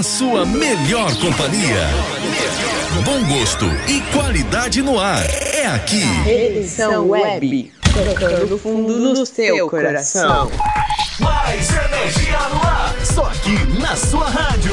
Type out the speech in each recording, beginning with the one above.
a sua melhor companhia. Bom gosto e qualidade no ar. É aqui. Edição Web. Tocando fundo no seu coração. Mais energia no ar. Só aqui na sua rádio.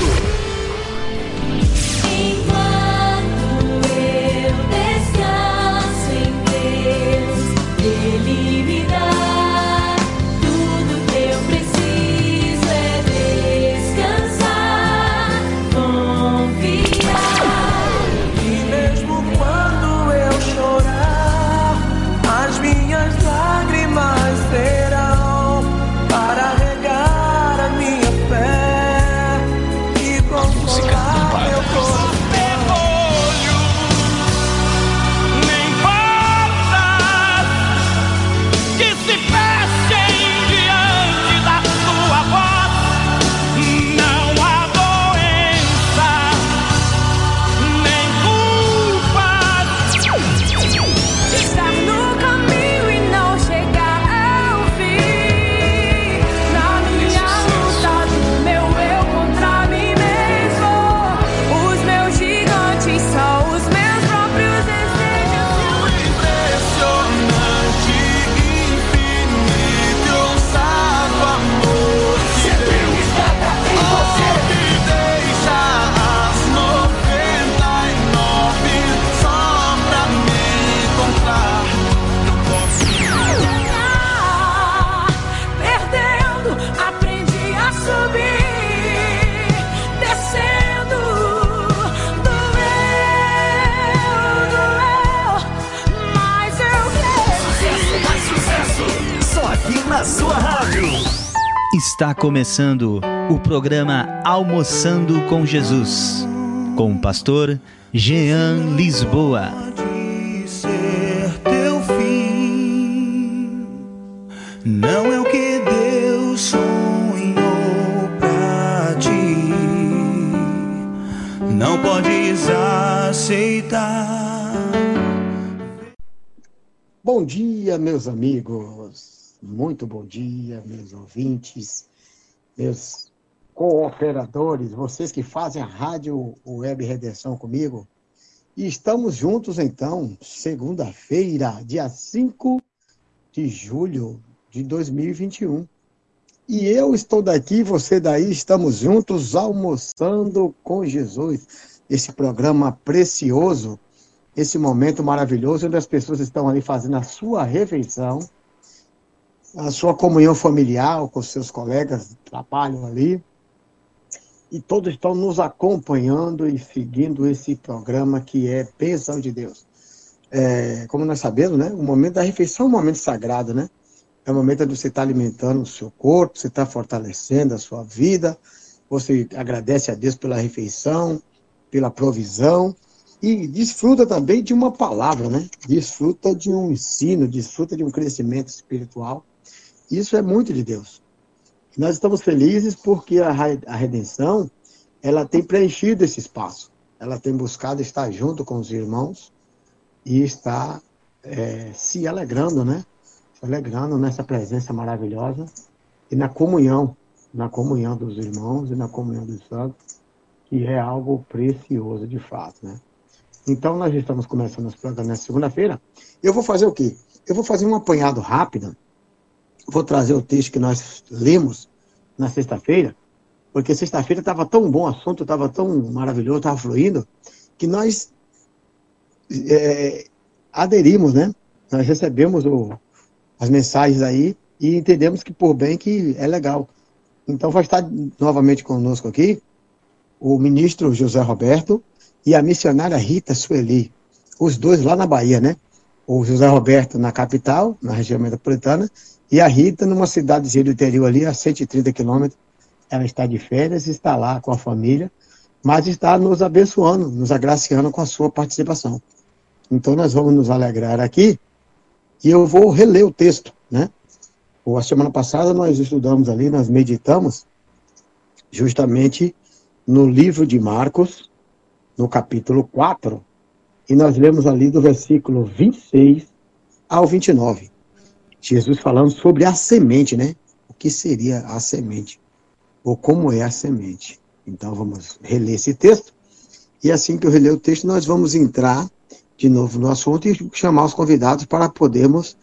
Está começando o programa Almoçando com Jesus, com o pastor Jean Lisboa. de ser teu fim. Não é o que Deus sonhou pra ti. Não podes aceitar. Bom dia, meus amigos. Muito bom dia, meus ouvintes, meus cooperadores, vocês que fazem a Rádio Web Redenção comigo. E estamos juntos, então, segunda-feira, dia 5 de julho de 2021. E eu estou daqui, você daí, estamos juntos almoçando com Jesus. Esse programa precioso, esse momento maravilhoso onde as pessoas estão ali fazendo a sua refeição, a sua comunhão familiar com seus colegas de trabalho ali. E todos estão nos acompanhando e seguindo esse programa que é Bênção de Deus. É, como nós sabemos, né, o momento da refeição é um momento sagrado, né? É o momento onde você está alimentando o seu corpo, você está fortalecendo a sua vida, você agradece a Deus pela refeição, pela provisão, e desfruta também de uma palavra, né? Desfruta de um ensino, desfruta de um crescimento espiritual. Isso é muito de Deus. Nós estamos felizes porque a, redenção, ela tem preenchido esse espaço. Ela tem buscado estar junto com os irmãos e está é, se alegrando, né? Se alegrando nessa presença maravilhosa e na comunhão, na comunhão dos irmãos e na comunhão dos santos, que é algo precioso de fato, né? Então, nós estamos começando esse programa nessa segunda-feira. Eu vou fazer o quê? Eu vou fazer um apanhado rápido. Vou trazer o texto que nós lemos na sexta-feira, porque sexta-feira estava tão bom o assunto, estava tão maravilhoso, estava fluindo, que nós é, aderimos, né? Nós recebemos o- as mensagens aí e entendemos que por bem que é legal. Então vai estar novamente conosco aqui o ministro José Roberto e a missionária Rita Sueli, os dois lá na Bahia, né? O José Roberto na capital, na região metropolitana, e a Rita numa cidadezinha do interior ali, a 130 quilômetros. Ela está de férias, está lá com a família, mas está nos abençoando, nos agraciando com a sua participação. Então nós vamos nos alegrar aqui e eu vou reler o texto, né? A semana passada nós estudamos ali, nós meditamos justamente no livro de Marcos, no capítulo 4, e nós lemos ali do versículo 26 ao 29. Jesus falando sobre a semente, né? O que seria a semente? Ou como é a semente? Então vamos reler esse texto. E assim que eu reler o texto, nós vamos entrar de novo no assunto e chamar os convidados para podermos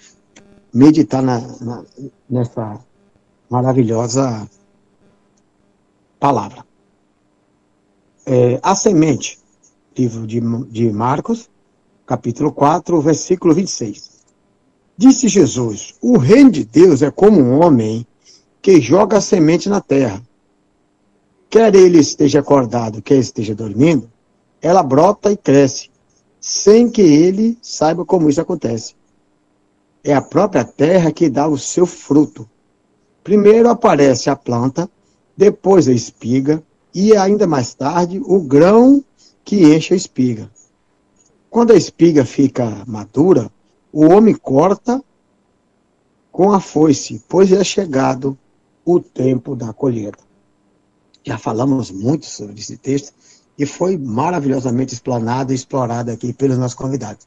meditar na, na, nessa maravilhosa palavra. É, a semente, livro de, de Marcos, capítulo 4, versículo 26. Disse Jesus: O reino de Deus é como um homem que joga a semente na terra. Quer ele esteja acordado, quer esteja dormindo, ela brota e cresce, sem que ele saiba como isso acontece. É a própria terra que dá o seu fruto. Primeiro aparece a planta, depois a espiga e ainda mais tarde o grão que enche a espiga. Quando a espiga fica madura, o homem corta com a foice, pois é chegado o tempo da colheita. Já falamos muito sobre esse texto e foi maravilhosamente explanado e explorado aqui pelos nossos convidados.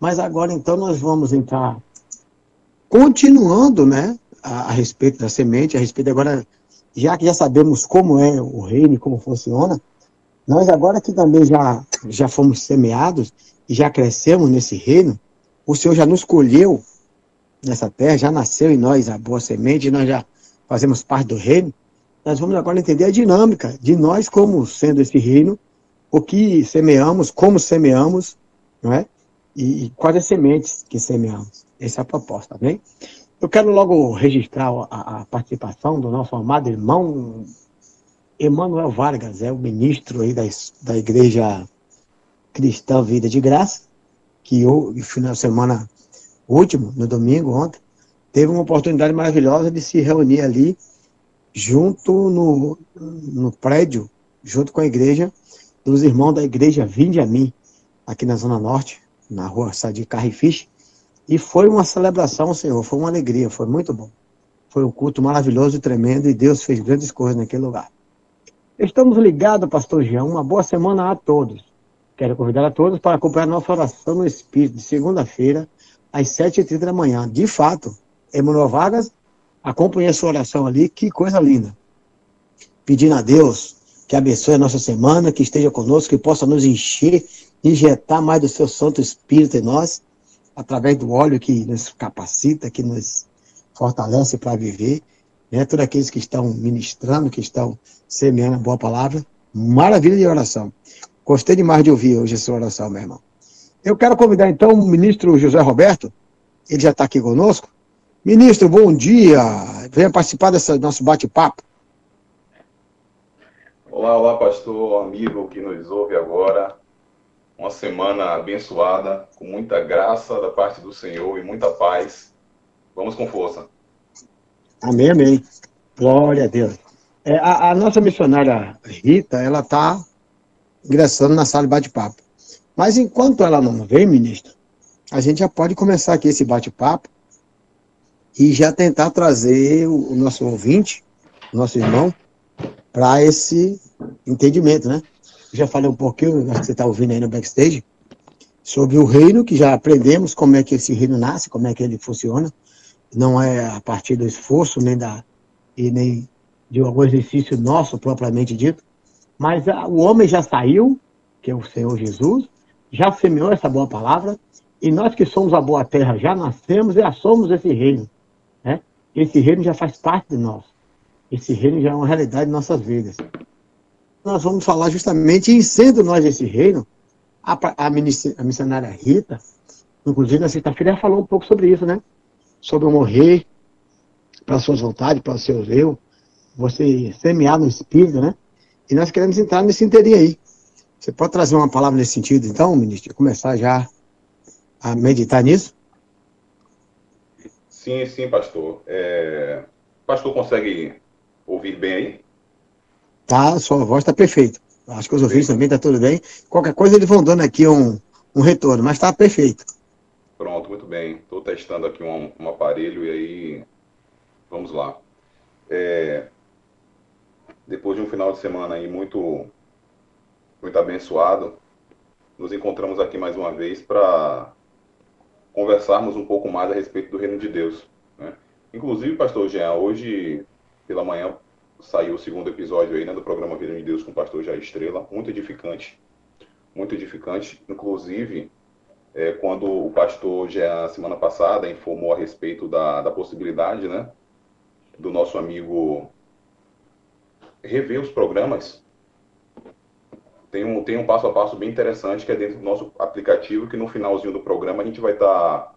Mas agora então nós vamos entrar continuando, né, a, a respeito da semente, a respeito agora, já que já sabemos como é o reino e como funciona, nós agora que também já, já fomos semeados e já crescemos nesse reino, o Senhor já nos colheu nessa terra, já nasceu em nós a boa semente, nós já fazemos parte do reino, nós vamos agora entender a dinâmica de nós como sendo esse reino, o que semeamos, como semeamos, não é? E, e quais as sementes que semeamos. Essa é a proposta, amém? Eu quero logo registrar a, a participação do nosso amado irmão Emanuel Vargas, é o ministro aí da, da Igreja Cristã Vida de Graça, que o final de semana último, no domingo, ontem, teve uma oportunidade maravilhosa de se reunir ali junto no, no prédio, junto com a igreja, dos irmãos da igreja Vinde a Mim, aqui na Zona Norte, na rua Sadi Carrifiche, e foi uma celebração, Senhor, foi uma alegria, foi muito bom. Foi um culto maravilhoso e tremendo, e Deus fez grandes coisas naquele lugar. Estamos ligados, pastor Jean, uma boa semana a todos. Quero convidar a todos para acompanhar nossa oração no Espírito, de segunda-feira, às 7h30 da manhã. De fato, Emanuel Vargas Acompanhe a sua oração ali, que coisa linda. Pedindo a Deus que abençoe a nossa semana, que esteja conosco, que possa nos encher, injetar mais do seu Santo Espírito em nós, através do óleo que nos capacita, que nos fortalece para viver. Né? Todos aqueles que estão ministrando, que estão semeando a boa palavra. Maravilha de oração. Gostei demais de ouvir hoje essa oração, meu irmão. Eu quero convidar então o ministro José Roberto, ele já está aqui conosco, Ministro, bom dia. Venha participar desse nosso bate-papo. Olá, olá, pastor, amigo que nos ouve agora. Uma semana abençoada, com muita graça da parte do Senhor e muita paz. Vamos com força. Amém, amém. Glória a Deus. É, a, a, nossa missionária Rita, ela está ingressando na sala de bate-papo. Mas enquanto ela não vem, ministro, a gente já pode começar aqui esse bate-papo e já tentar trazer o, nosso ouvinte, o nosso irmão, para esse entendimento, né? Eu já falei um pouquinho, acho que você está ouvindo aí no backstage, sobre o reino, que já aprendemos como é que esse reino nasce, como é que ele funciona. Não é a partir do esforço, nem, da, e nem de algum exercício nosso, propriamente dito. Mas a, o homem já saiu, que é o Senhor Jesus, já semeou essa boa palavra, e nós que somos a boa terra já nascemos e já somos esse reino. Esse reino já faz parte de nós. Esse reino já é uma realidade de nossas vidas. Nós vamos falar justamente em sendo nós esse reino, a, a, a missionária Rita, inclusive na sexta-feira, ela falou um pouco sobre isso, né? Sobre morrer para suas vontades, para o seu eu, você semear no espírito, né? E nós queremos entrar nesse inteirinho aí. Você pode trazer uma palavra nesse sentido, então, ministro, começar já a meditar nisso? Sim, sim, pastor. É... Pastor consegue ouvir bem aí? Tá, sua voz está perfeita. Acho que os ouvintes também está tudo bem. Qualquer coisa eles vão dando aqui um, um retorno, mas está perfeito. Pronto, muito bem. Estou testando aqui um, um, aparelho e aí vamos lá. É... Depois de um final de semana aí muito, muito abençoado, nos encontramos aqui mais uma vez para conversarmos um pouco mais a respeito do reino de Deus. Né? Inclusive, pastor Jean, hoje pela manhã saiu o segundo episódio aí, né, do programa Vida de Deus com o pastor Jair Estrela, muito edificante, muito edificante, inclusive é, quando o pastor já semana passada informou a respeito da, da possibilidade, né, do nosso amigo rever os programas, tem um, tem um passo a passo bem interessante que é dentro do nosso aplicativo, que no finalzinho do programa a gente vai estar tá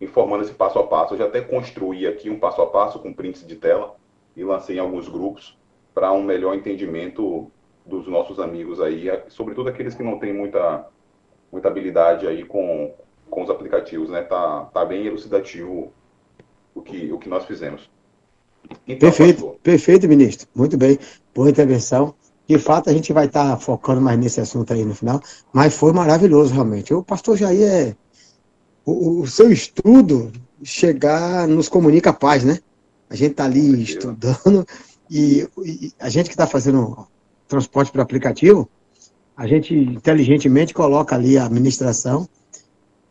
informando esse passo a passo. Eu já até construí aqui um passo a passo com prints de tela e lancei em alguns grupos para um melhor entendimento dos nossos amigos aí, sobretudo aqueles que não têm muita, muita habilidade aí com, com os aplicativos, né? Tá, tá bem elucidativo o que, o que nós fizemos. Então, perfeito, perfeito, ministro. Muito bem. Boa intervenção. De fato, a gente vai estar tá focando mais nesse assunto aí no final, mas foi maravilhoso, realmente. O pastor Jair é. O, o seu estudo chegar nos comunica paz, né? A gente está ali estudando e, e, a gente que está fazendo transporte para aplicativo, a gente inteligentemente coloca ali a administração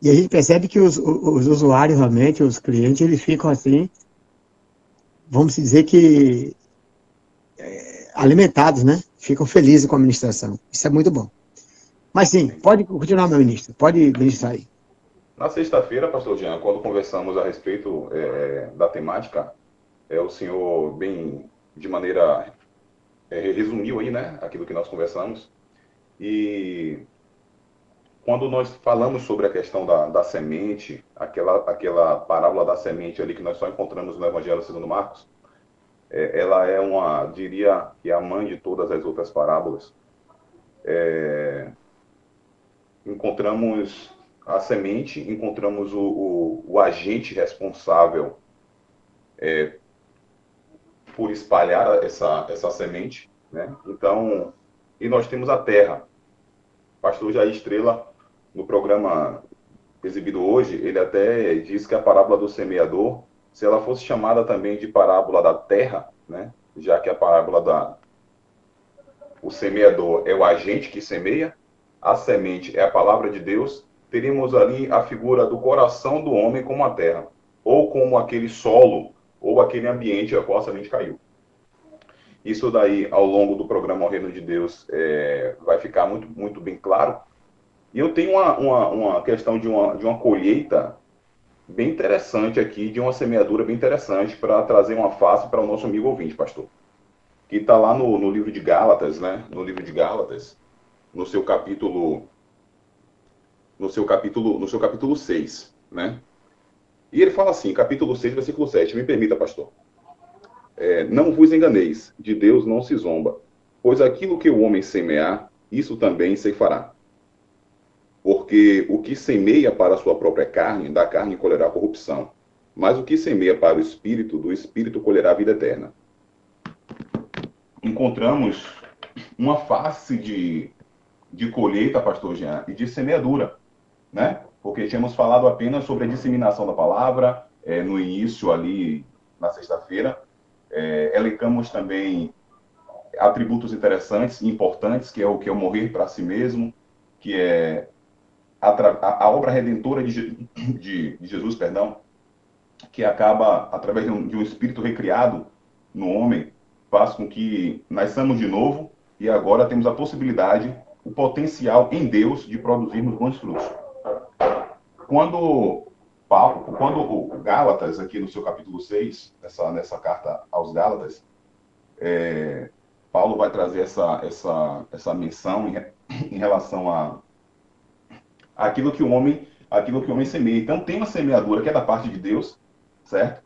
e a gente percebe que os, os usuários realmente, os clientes, eles ficam assim, vamos dizer que é, alimentados, né? Ficam felizes com a administração. Isso é muito bom. Mas sim, pode continuar, meu ministro. Pode ministrar aí. Na sexta-feira, pastor Jean, quando conversamos a respeito é, da temática, é, o senhor bem, de maneira, é, resumiu aí, né, aquilo que nós conversamos. E quando nós falamos sobre a questão da, da semente, aquela, aquela parábola da semente ali que nós só encontramos no Evangelho segundo Marcos, é, ela é uma, diria que é a mãe de todas as outras parábolas. É, encontramos a semente, encontramos o, o, o agente responsável é, por espalhar essa, essa semente, né? Então, e nós temos a terra. Pastor Jair Estrela no programa exibido hoje, ele até diz que a parábola do semeador, se ela fosse chamada também de parábola da terra, né, já que a parábola da o semeador é o agente que semeia, a semente é a palavra de Deus, teríamos ali a figura do coração do homem como a terra, ou como aquele solo, ou aquele ambiente a qual a semente caiu. Isso daí, ao longo do programa O Reino de Deus, é, vai ficar muito, muito bem claro, e eu tenho uma, uma, uma questão de uma, de uma colheita bem interessante aqui, de uma semeadura bem interessante para trazer uma face para o nosso amigo ouvinte, pastor. Que está lá no, no livro de Gálatas, né? No livro de Gálatas, no seu capítulo no seu capítulo, no seu capítulo 6, né? E ele fala assim, capítulo 6, versículo 7, me permita, pastor. É, não vos enganeis, de Deus não se zomba, pois aquilo que o homem semear, isso também se fará. Porque o que semeia para a sua própria carne, da carne colherá corrupção. Mas o que semeia para o espírito, do espírito colherá vida eterna. Encontramos uma face de, de colheita, pastor Jean, e de semeadura, né? Porque tínhamos falado apenas sobre a disseminação da palavra, é, no início ali, na sexta-feira. É, elencamos também atributos interessantes e importantes, que é o que é o morrer para si mesmo, que é a, a, obra redentora de, de, de, Jesus, perdão, que acaba através de um, de um, espírito recriado no homem, faz com que nasçamos de novo e agora temos a possibilidade, o potencial em Deus de produzirmos bons frutos. Quando Paulo, quando o Gálatas, aqui no seu capítulo 6, nessa, nessa carta aos Gálatas, é, Paulo vai trazer essa, essa, essa menção em, em relação a aquilo que o homem, aquilo que o homem semeia. Então tem uma semeadura que é da parte de Deus, certo?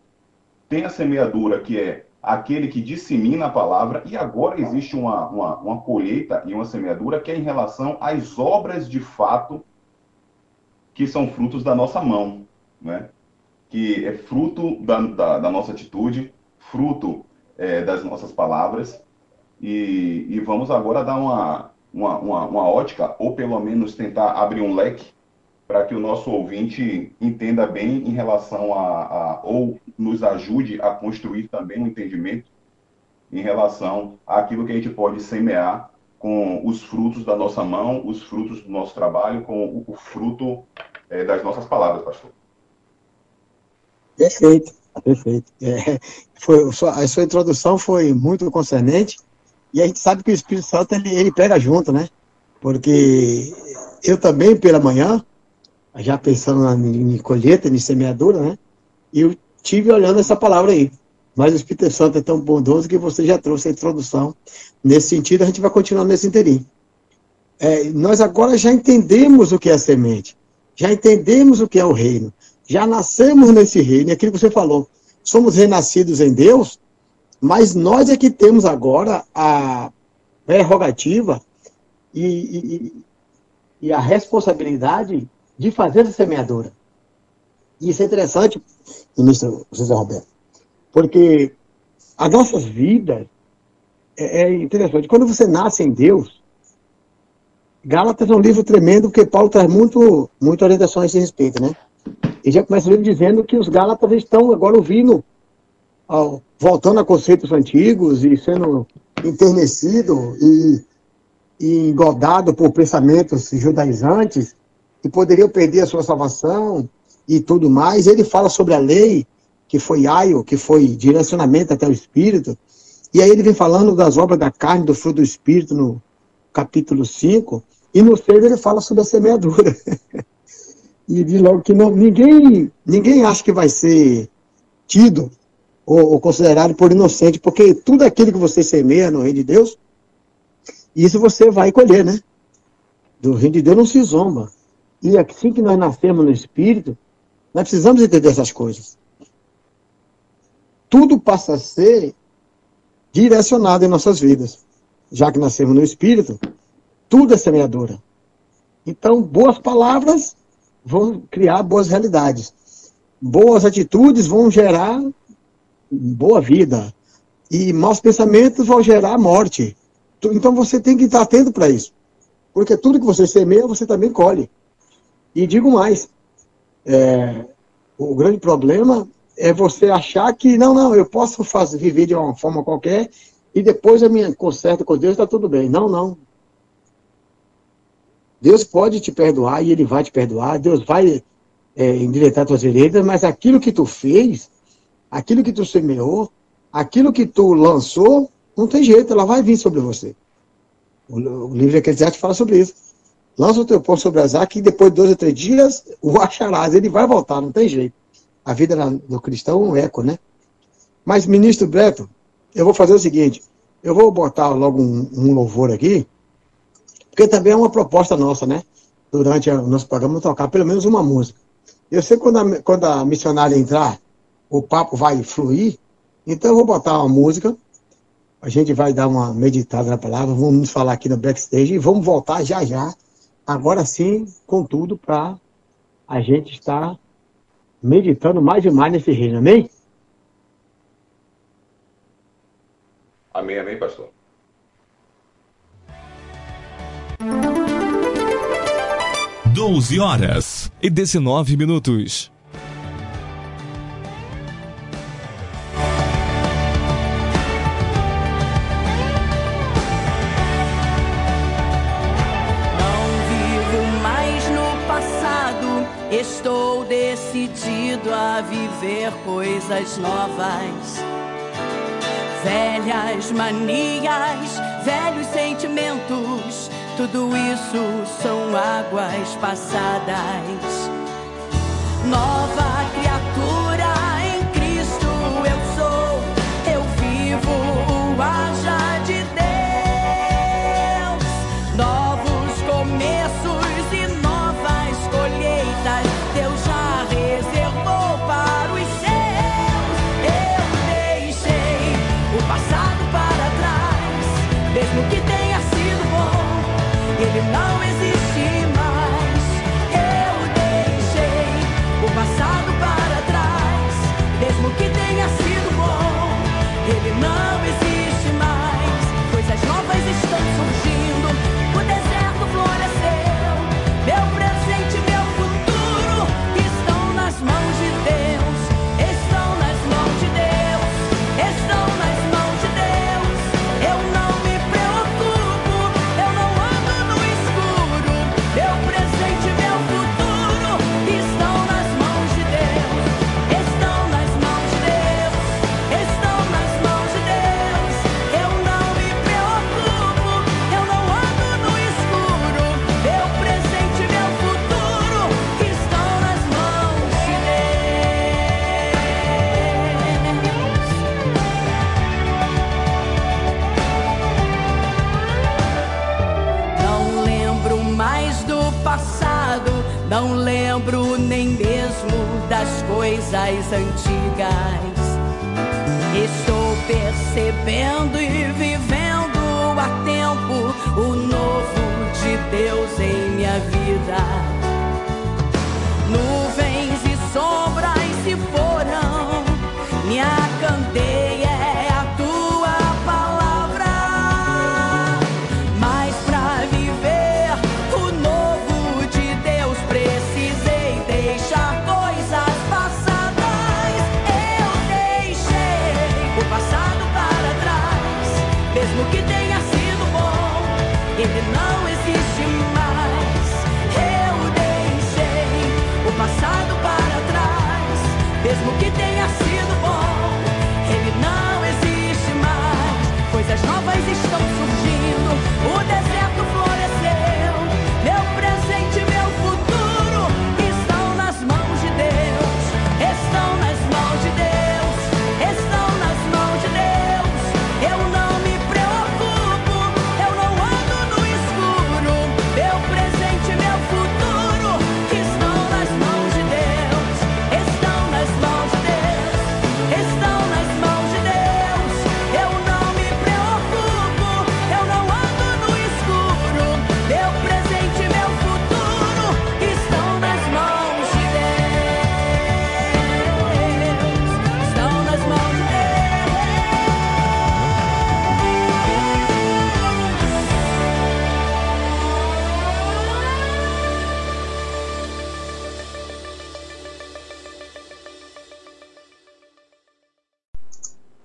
Tem a semeadura que é aquele que dissemina a palavra, e agora existe uma, uma, uma colheita e uma semeadura que é em relação às obras de fato que são frutos da nossa mão, né? que é fruto da, da, da nossa atitude, fruto é, das nossas palavras, e, e, vamos agora dar uma, uma, uma, uma ótica, ou pelo menos tentar abrir um leque para que o nosso ouvinte entenda bem em relação a, a, ou nos ajude a construir também um entendimento em relação àquilo que a gente pode semear com os frutos da nossa mão, os frutos do nosso trabalho, com o, o fruto é, das nossas palavras, pastor. Perfeito, Perfeito. É, foi, a sua introdução foi muito concernente e a gente sabe que o Espírito Santo ele, ele pega junto, né? Porque eu também, pela manhã, já pensando em colheita, em semeadura, né? Eu tive olhando essa palavra aí. Mas o Espírito Santo é tão bondoso que você já trouxe a introdução. Nesse sentido, a gente vai continuar nesse interim. É, nós agora já entendemos o que é a semente, já entendemos o que é o reino, já nascemos nesse reino, e aquilo que você falou, somos renascidos em Deus, mas nós é que temos agora a prerrogativa e, e, e a responsabilidade de fazer essa semeadura. E isso é interessante, ministro José Roberto, porque as nossas vidas é, é interessante. Quando você nasce em Deus, Gálatas é um livro tremendo, porque Paulo traz muito, muito orientações a esse respeito, né? E já começa o livro dizendo que os Gálatas estão agora ouvindo, voltando a conceitos antigos e sendo enternecido e, e engodado por pensamentos judaizantes, que poderiam perder a sua salvação e tudo mais. Ele fala sobre a lei, que foi aio, que foi direcionamento até o Espírito. E aí ele vem falando das obras da carne, do fruto do Espírito, no capítulo 5. E no 6 ele fala sobre a semeadura. e diz logo que não, ninguém, ninguém acha que vai ser tido ou, ou, considerado por inocente, porque tudo aquilo que você semeia no reino de Deus, isso você vai colher, né? Do reino de Deus não se zomba. E assim que nós nascemos no Espírito, nós precisamos entender essas coisas. Tudo passa a ser direcionado em nossas vidas. Já que nascemos no Espírito, tudo é semeadura. Então, boas palavras vão criar boas realidades. Boas atitudes vão gerar boa vida. E maus pensamentos vão gerar morte. Então você tem que estar atento para isso. Porque tudo que você semeia, você também colhe. E digo mais, é, o grande problema é você achar que, não, não, eu posso fazer, viver de uma forma qualquer e depois a minha conserto com Deus está tudo bem. Não, não. Deus pode te perdoar e Ele vai te perdoar. Deus vai é, endireitar tuas veredas, mas aquilo que tu fez, aquilo que tu semeou, aquilo que tu lançou, não tem jeito, ela vai vir sobre você. O, o livro de Eclesiastes fala sobre isso. Lança o teu pão sobre as águas e depois de dois ou três dias o acharás. Ele vai voltar, não tem jeito. A vida do cristão é um eco, né? Mas, ministro Breto, eu vou fazer o seguinte. Eu vou botar logo um, um louvor aqui, porque também é uma proposta nossa, né? Durante o nosso programa, tocar pelo menos uma música. Eu sei que quando a, quando a missionária entrar, o papo vai fluir, então eu vou botar uma música, a gente vai dar uma meditada na palavra, vamos falar aqui no backstage e vamos voltar já já agora sim, contudo, para a gente estar meditando mais e mais nesse reino, amém? Amém, amém, pastor. Doze horas e dezenove minutos. Coisas novas. Velhas manias, velhos sentimentos, tudo isso são águas passadas. Nova criatura coisas antigas. Estou percebendo e vivendo a tempo o novo de Deus em minha vida.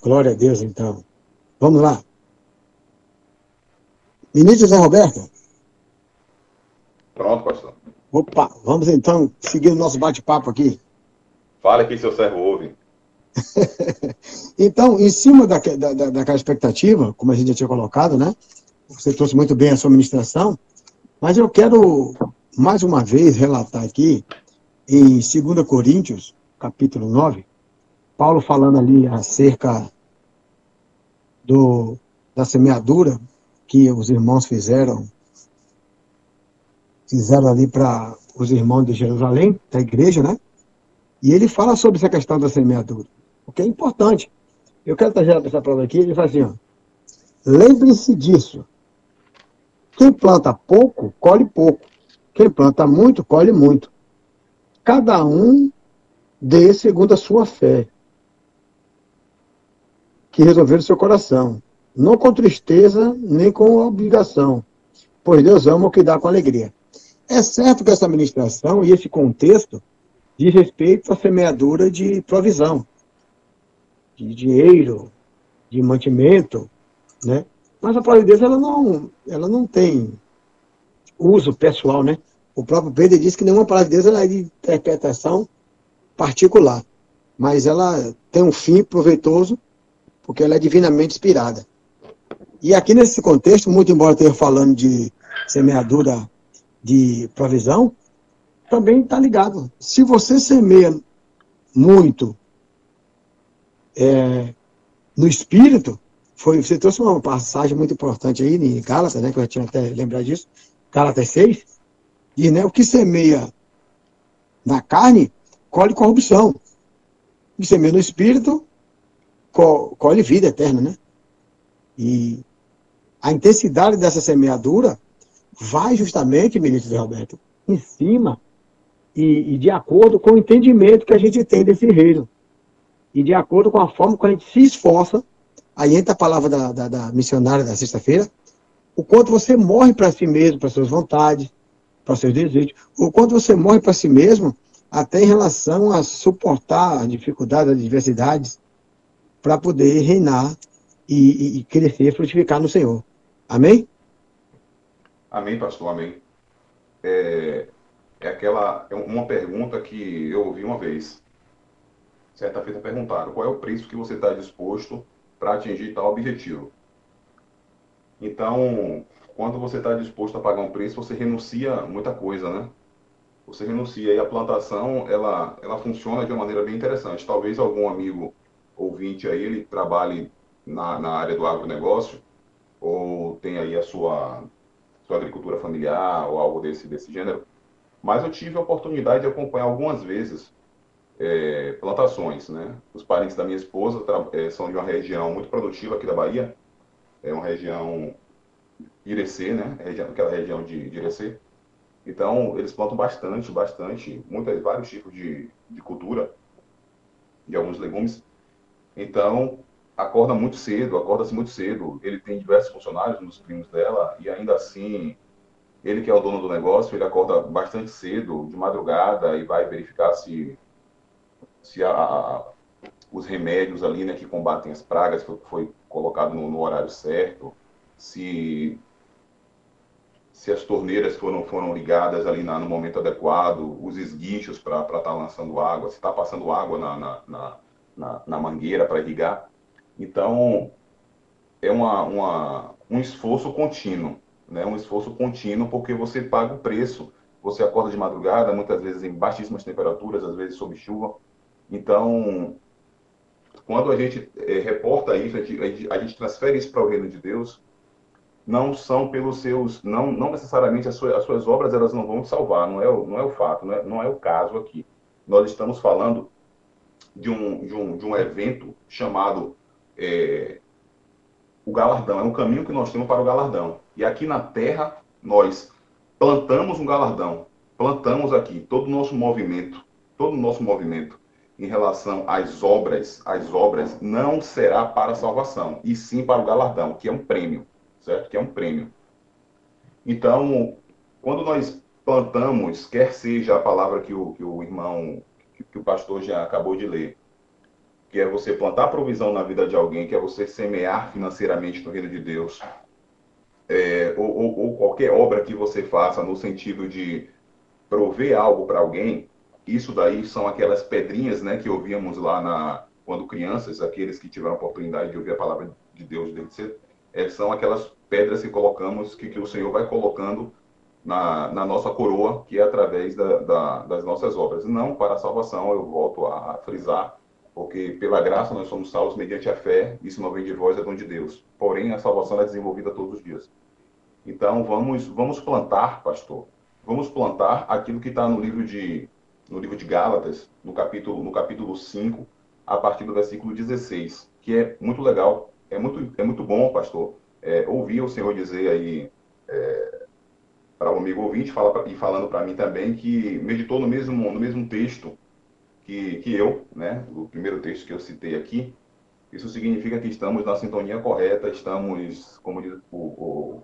Glória a Deus, então. Vamos lá. Ministro Zé Roberto. Pronto, pastor. Opa, vamos então seguir o nosso bate-papo aqui. Fale aqui, seu servo ouve. Então, em cima da, da- daquela expectativa, como a gente já tinha colocado, né? Você trouxe muito bem a sua ministração, mas eu quero, mais uma vez, relatar aqui, em 2 Coríntios, capítulo 9, Paulo falando ali acerca do, da semeadura que os irmãos fizeram, fizeram ali para os irmãos de Jerusalém, da igreja, né? E ele fala sobre essa questão da semeadura, o que é importante. Eu quero trazer essa prova aqui, ele fala assim, lembre-se disso. Quem planta pouco, colhe pouco. Quem planta muito, colhe muito. Cada um dê segundo a sua fé, que resolver no seu coração, não com tristeza, nem com obrigação, pois Deus ama o que dá com alegria. É certo que essa ministração e esse contexto diz respeito à semeadura de provisão, de dinheiro, de mantimento, né? Mas a Deus ela não, ela não tem uso pessoal, né? O próprio Pedro diz que nenhuma Deus ela é de interpretação particular, mas ela tem um fim proveitoso porque ela é divinamente inspirada. E aqui nesse contexto, muito embora esteja falando de semeadura de provisão, também está ligado. Se você semeia muito é, no espírito, foi, você trouxe uma passagem muito importante aí em Gálatas, né, que eu já tinha até lembrado disso, Gálatas 6, e né, o que semeia na carne, colhe corrupção. O que semeia no espírito, co- colhe vida eterna, né? E a intensidade dessa semeadura vai justamente, ministro Roberto, em cima e, e de acordo com o entendimento que a gente tem desse reino. E de acordo com a forma que a gente se esforça, aí entra a palavra da, da, da missionária da sexta-feira, o quanto você morre para si mesmo, para suas vontades, para seus desejos, o quanto você morre para si mesmo, até em relação a suportar a dificuldade, as adversidades, para poder reinar e, e- crescer, frutificar no Senhor. Amém? Amém, pastor, amém. É, é aquela, é uma pergunta que eu ouvi uma vez. Certa feita perguntaram, qual é o preço que você está disposto para atingir tal objetivo? Então, quando você está disposto a pagar um preço, você renuncia muita coisa, né? Você renuncia e a plantação, ela, ela funciona de uma maneira bem interessante. Talvez algum amigo ouvinte aí, ele trabalhe na, na área do agronegócio, ou tem aí a sua, sua agricultura familiar, ou algo desse, desse gênero. Mas eu tive a oportunidade de acompanhar algumas vezes é, plantações, né? Os parentes da minha esposa é, são de uma região muito produtiva aqui da Bahia, é uma região Irecê, né? Região, aquela região de, de Irecê. Então, eles plantam bastante, bastante, muitas, vários tipos de, de cultura, de alguns legumes. Então, acorda muito cedo, acorda-se muito cedo. Ele tem diversos funcionários, nos primos dela, e ainda assim, ele que é o dono do negócio, ele acorda bastante cedo, de madrugada, e vai verificar se, se a, a, os remédios ali, né, que combatem as pragas, foi, foi colocado no, no horário certo, se se as torneiras foram, foram ligadas ali na, no momento adequado, os esguichos para estar tá lançando água, se está passando água na, na, na, na mangueira para irrigar. Então, é uma, uma, um esforço contínuo, né? um esforço contínuo porque você paga o preço. Você acorda de madrugada, muitas vezes em baixíssimas temperaturas, às vezes sob chuva. Então, quando a gente é, reporta isso, a gente, a gente transfere isso para o reino de Deus, não são pelos seus, não, não necessariamente as suas, as suas obras elas não vão te salvar, não é o, não é o fato, não é, não é o caso aqui. Nós estamos falando de um, de um, de um evento chamado é, o galardão, é um caminho que nós temos para o galardão. E aqui na Terra nós plantamos um galardão, plantamos aqui todo o nosso movimento, todo o nosso movimento em relação às obras, as obras não será para a salvação, e sim para o galardão, que é um prêmio certo? Que é um prêmio. Então, quando nós plantamos, quer seja a palavra que o, que o irmão, que, que o pastor já acabou de ler, que é você plantar provisão na vida de alguém, que é você semear financeiramente no reino de Deus, é, ou, ou, ou, qualquer obra que você faça no sentido de prover algo para alguém, isso daí são aquelas pedrinhas né, que ouvíamos lá na, quando crianças, aqueles que tiveram a oportunidade de ouvir a palavra de Deus desde cedo, é, são aquelas pedras que colocamos, que, que o Senhor vai colocando na, na nossa coroa, que é através da, da, das nossas obras. Não para a salvação, eu volto a, frisar, porque pela graça nós somos salvos mediante a fé, isso não vem de vós, é dom de Deus. Porém, a salvação é desenvolvida todos os dias. Então, vamos, vamos plantar, pastor, vamos plantar aquilo que está no livro de no livro de Gálatas, no capítulo, no capítulo 5, a partir do versículo 16, que é muito legal, é muito, é muito bom, pastor, é, ouvir o senhor dizer aí é, para o amigo ouvinte fala e falando para mim também que meditou no mesmo, no mesmo texto que, que eu, né, o primeiro texto que eu citei aqui. Isso significa que estamos na sintonia correta, estamos, como diz o, o,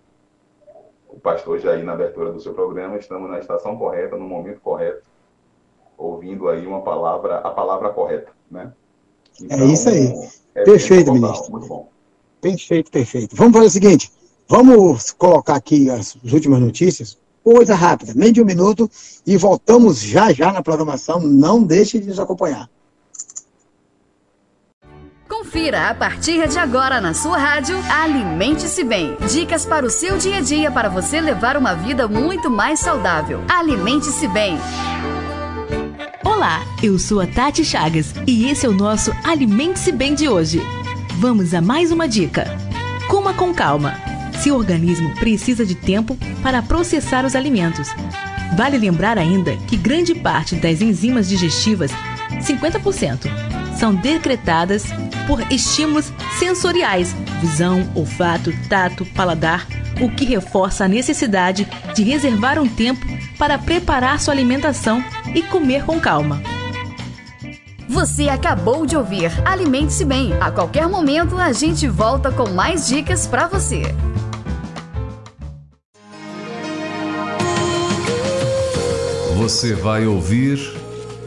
o pastor Jair na abertura do seu programa, estamos na estação correta, no momento correto, ouvindo aí uma palavra, a palavra correta, né? Então, é isso aí. É Perfeito, ministro. Muito bom. Perfeito, perfeito. Vamos fazer o seguinte: vamos colocar aqui as últimas notícias, coisa rápida, meio de um minuto, e voltamos já já na programação. Não deixe de nos acompanhar. Confira a partir de agora na sua rádio Alimente-se Bem. Dicas para o seu dia a dia para você levar uma vida muito mais saudável. Alimente-se Bem. Olá, eu sou a Tati Chagas e esse é o nosso Alimente-se Bem de hoje. Vamos a mais uma dica. Coma com calma. Seu organismo precisa de tempo para processar os alimentos. Vale lembrar ainda que grande parte das enzimas digestivas, 50%, são decretadas por estímulos sensoriais, visão, olfato, tato, paladar, o que reforça a necessidade de reservar um tempo para preparar sua alimentação e comer com calma. Você acabou de ouvir Alimente-se Bem. A qualquer momento a gente volta com mais dicas para você. Você vai ouvir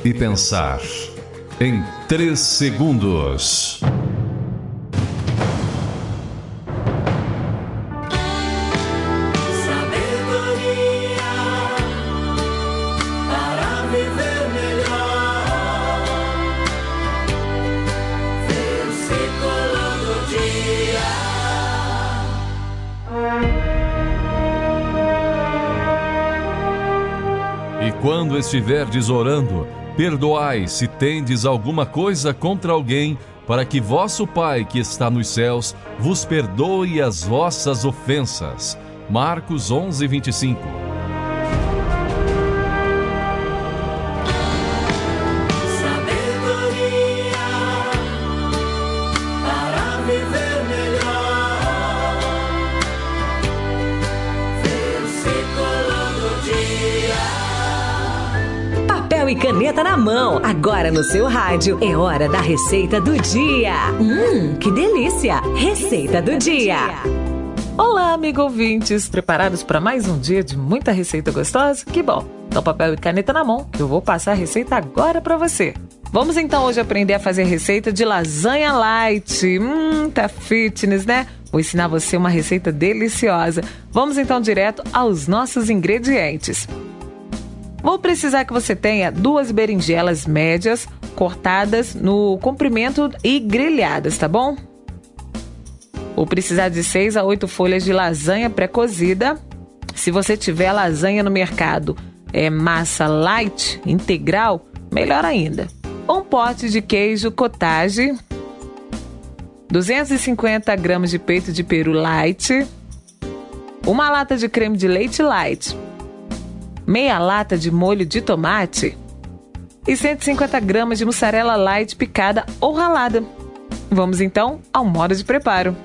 e pensar em três segundos. Estiverdes orando, perdoai se tendes alguma coisa contra alguém, para que vosso Pai que está nos céus vos perdoe as vossas ofensas. Marcos 11, 25 papel e caneta na mão. Agora no seu rádio é hora da receita do dia. Hum, que delícia! Receita do dia. Olá, amigo ouvintes! Preparados para mais um dia de muita receita gostosa? Que bom! Então, papel e caneta na mão, eu vou passar a receita agora para você. Vamos então hoje aprender a fazer receita de lasanha light. Hum, tá fitness, né? Vou ensinar você uma receita deliciosa. Vamos então direto aos nossos ingredientes. Vou precisar que você tenha duas berinjelas médias cortadas no comprimento e grelhadas, tá bom? Vou precisar de 6 a 8 folhas de lasanha pré-cozida. Se você tiver lasanha no mercado, é massa light integral, melhor ainda. Um pote de queijo cottage, 250 gramas de peito de peru light, uma lata de creme de leite light, meia lata de molho de tomate e 150 gramas de mussarela light picada ou ralada. Vamos então ao modo de preparo.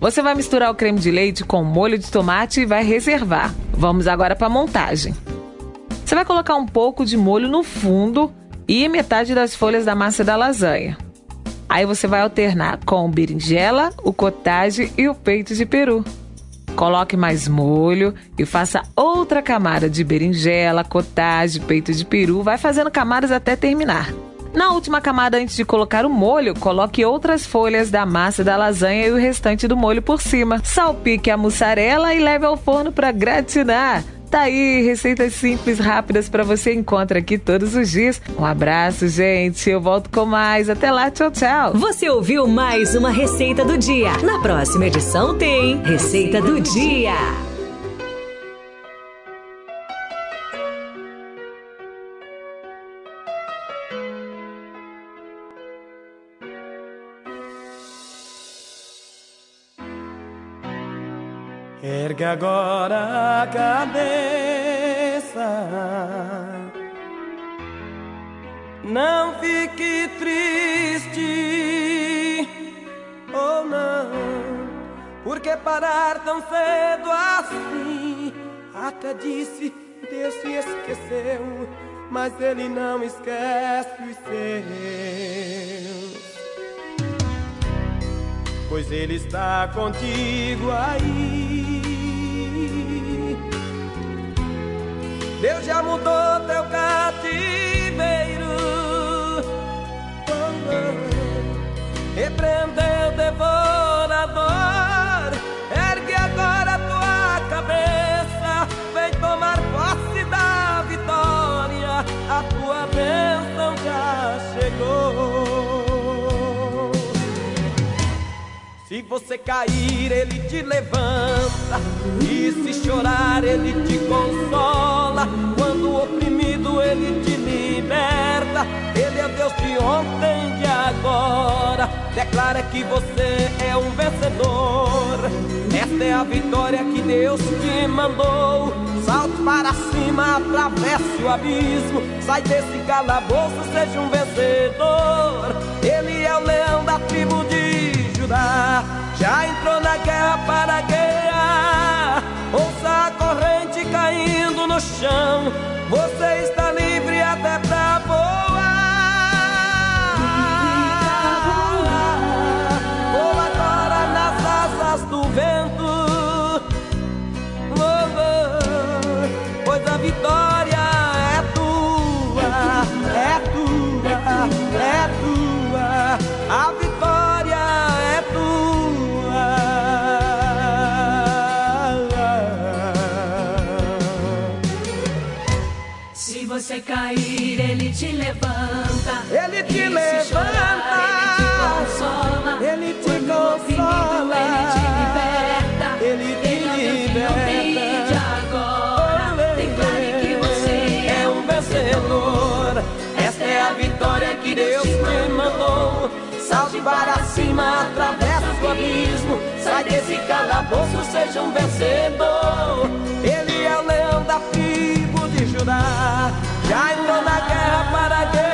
Você vai misturar o creme de leite com o molho de tomate e vai reservar. Vamos agora para a montagem. Você vai colocar um pouco de molho no fundo e metade das folhas da massa da lasanha. Aí você vai alternar com berinjela, o cottage e o peito de peru. Coloque mais molho e faça outra camada de berinjela, cottage, peito de peru. Vai fazendo camadas até terminar. Na última camada, antes de colocar o molho, coloque outras folhas da massa da lasanha e o restante do molho por cima. Salpique a mussarela e leve ao forno para gratinar. Tá aí, receitas simples, rápidas para você encontra aqui todos os dias. Um abraço, gente. Eu volto com mais. Até lá, tchau, tchau. Você ouviu mais uma receita do dia. Na próxima edição tem Receita do Dia. Ergue agora a cabeça. Não fique triste, ou oh, não, porque parar tão cedo assim? Até disse, Deus se esqueceu, mas Ele não esquece os seus. Pois Ele está contigo aí. Deus já mudou teu cativeiro. Repreendeu o devorador. Você cair, ele te levanta. E se chorar, ele te consola. Quando oprimido, ele te liberta. Ele é Deus de ontem e de agora. Declara que você é um vencedor. Esta é a vitória que Deus te mandou. Salte para cima, atravesse o abismo. Sai desse calabouço, seja um vencedor. Ele é o leão da tribo já entrou na guerra para guerrear. Ouça a corrente caindo no chão. Você está livre para cima, atravessa o abismo. Sai desse calabouço, seja um vencedor. Ele é o leão da tribo de Judá. Já entrou na guerra para guerrear.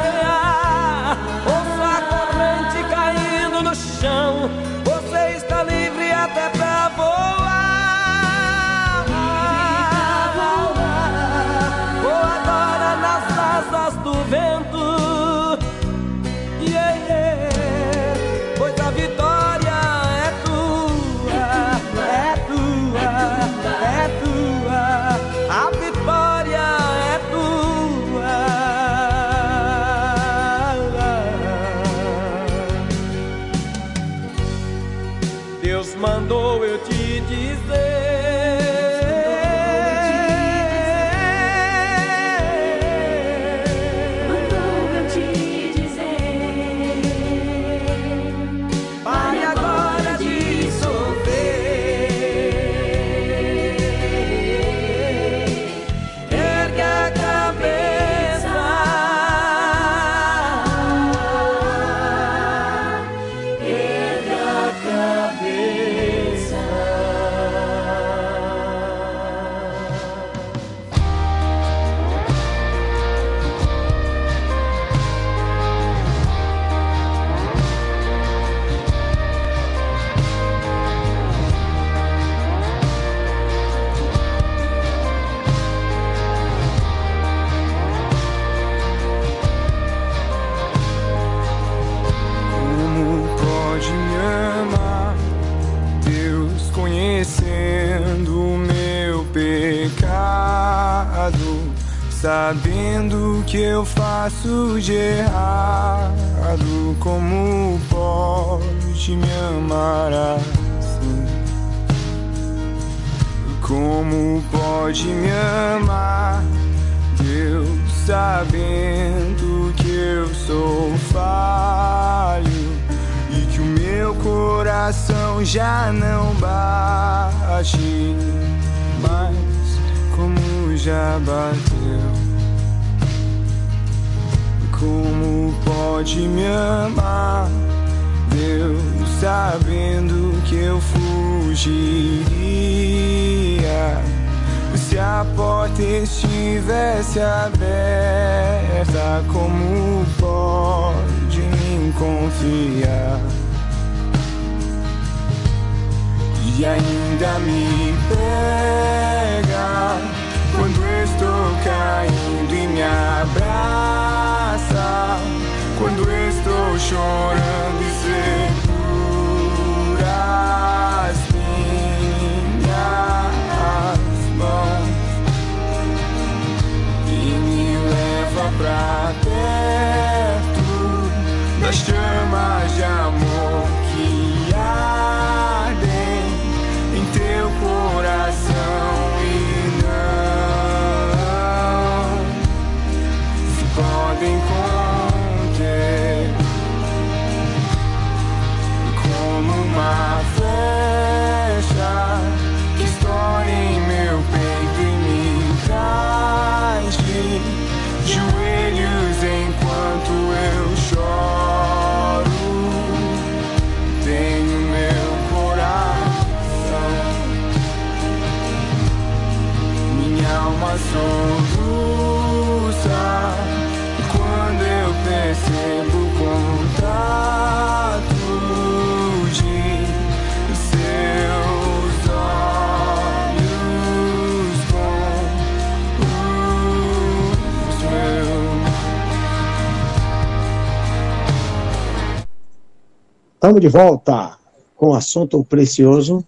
Estamos de volta com o assunto precioso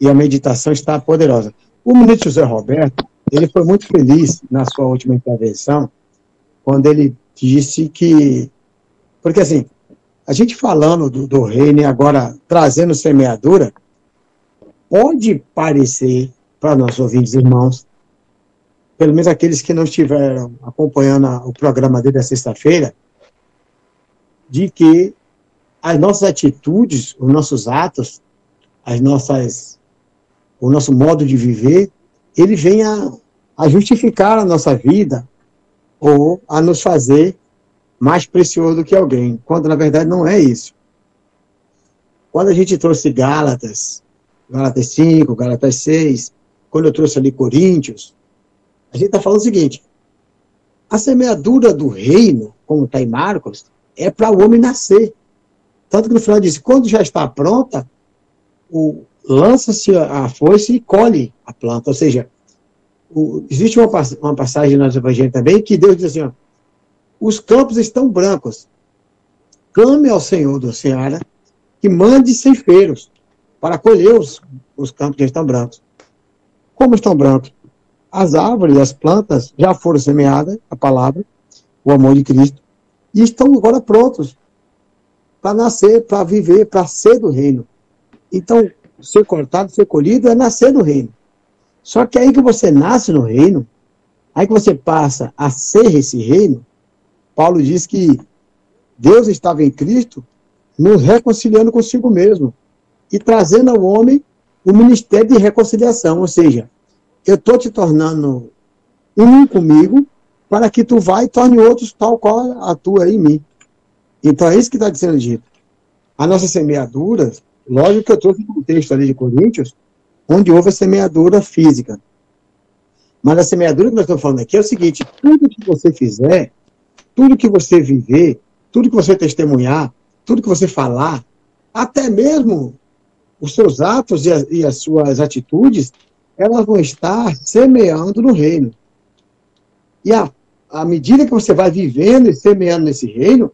e a meditação está poderosa. O ministro José Roberto, ele foi muito feliz na sua última intervenção, quando ele disse que, porque assim, a gente falando do, do reino e agora trazendo semeadura, pode parecer, para nossos ouvintes irmãos, pelo menos aqueles que não estiveram acompanhando a- o programa dele da sexta-feira, de que as nossas atitudes, os nossos atos, as nossas, o nosso modo de viver, ele vem a, a justificar a nossa vida ou a nos fazer mais precioso do que alguém, quando na verdade não é isso. Quando a gente trouxe Gálatas, Gálatas 5, Gálatas 6, quando eu trouxe ali Coríntios, a gente está falando o seguinte: a semeadura do reino, como está em Marcos, é para o homem nascer. Tanto que no final diz: quando já está pronta, lança-se a foice e colhe a planta. Ou seja, o- existe uma, uma passagem no nosso evangelho também que Deus diz assim: ó, os campos estão brancos. Clame ao Senhor do Seara que mande ceifeiros para colher os, os campos que estão brancos. Como estão brancos? As árvores, as plantas já foram semeadas, a palavra, o amor de Cristo, e estão agora prontos para nascer, para viver, para ser do reino. Então, ser cortado, ser colhido é nascer do reino. Só que aí que você nasce no reino, aí que você passa a ser esse reino, Paulo diz que Deus estava em Cristo nos reconciliando consigo mesmo e trazendo ao homem o ministério de reconciliação, ou seja, eu estou te tornando um comigo para que tu vá e torne outros tal qual atua em mim. Então é isso que está sendo dito. A nossa semeadura, lógico que eu trouxe um texto ali de Coríntios, onde houve a semeadura física. Mas a semeadura que nós estamos falando aqui é o seguinte: tudo que você fizer, tudo que você viver, tudo que você testemunhar, tudo que você falar, até mesmo os seus atos e, a- e as suas atitudes, elas vão estar semeando no reino. E a, à medida que você vai vivendo e semeando nesse reino,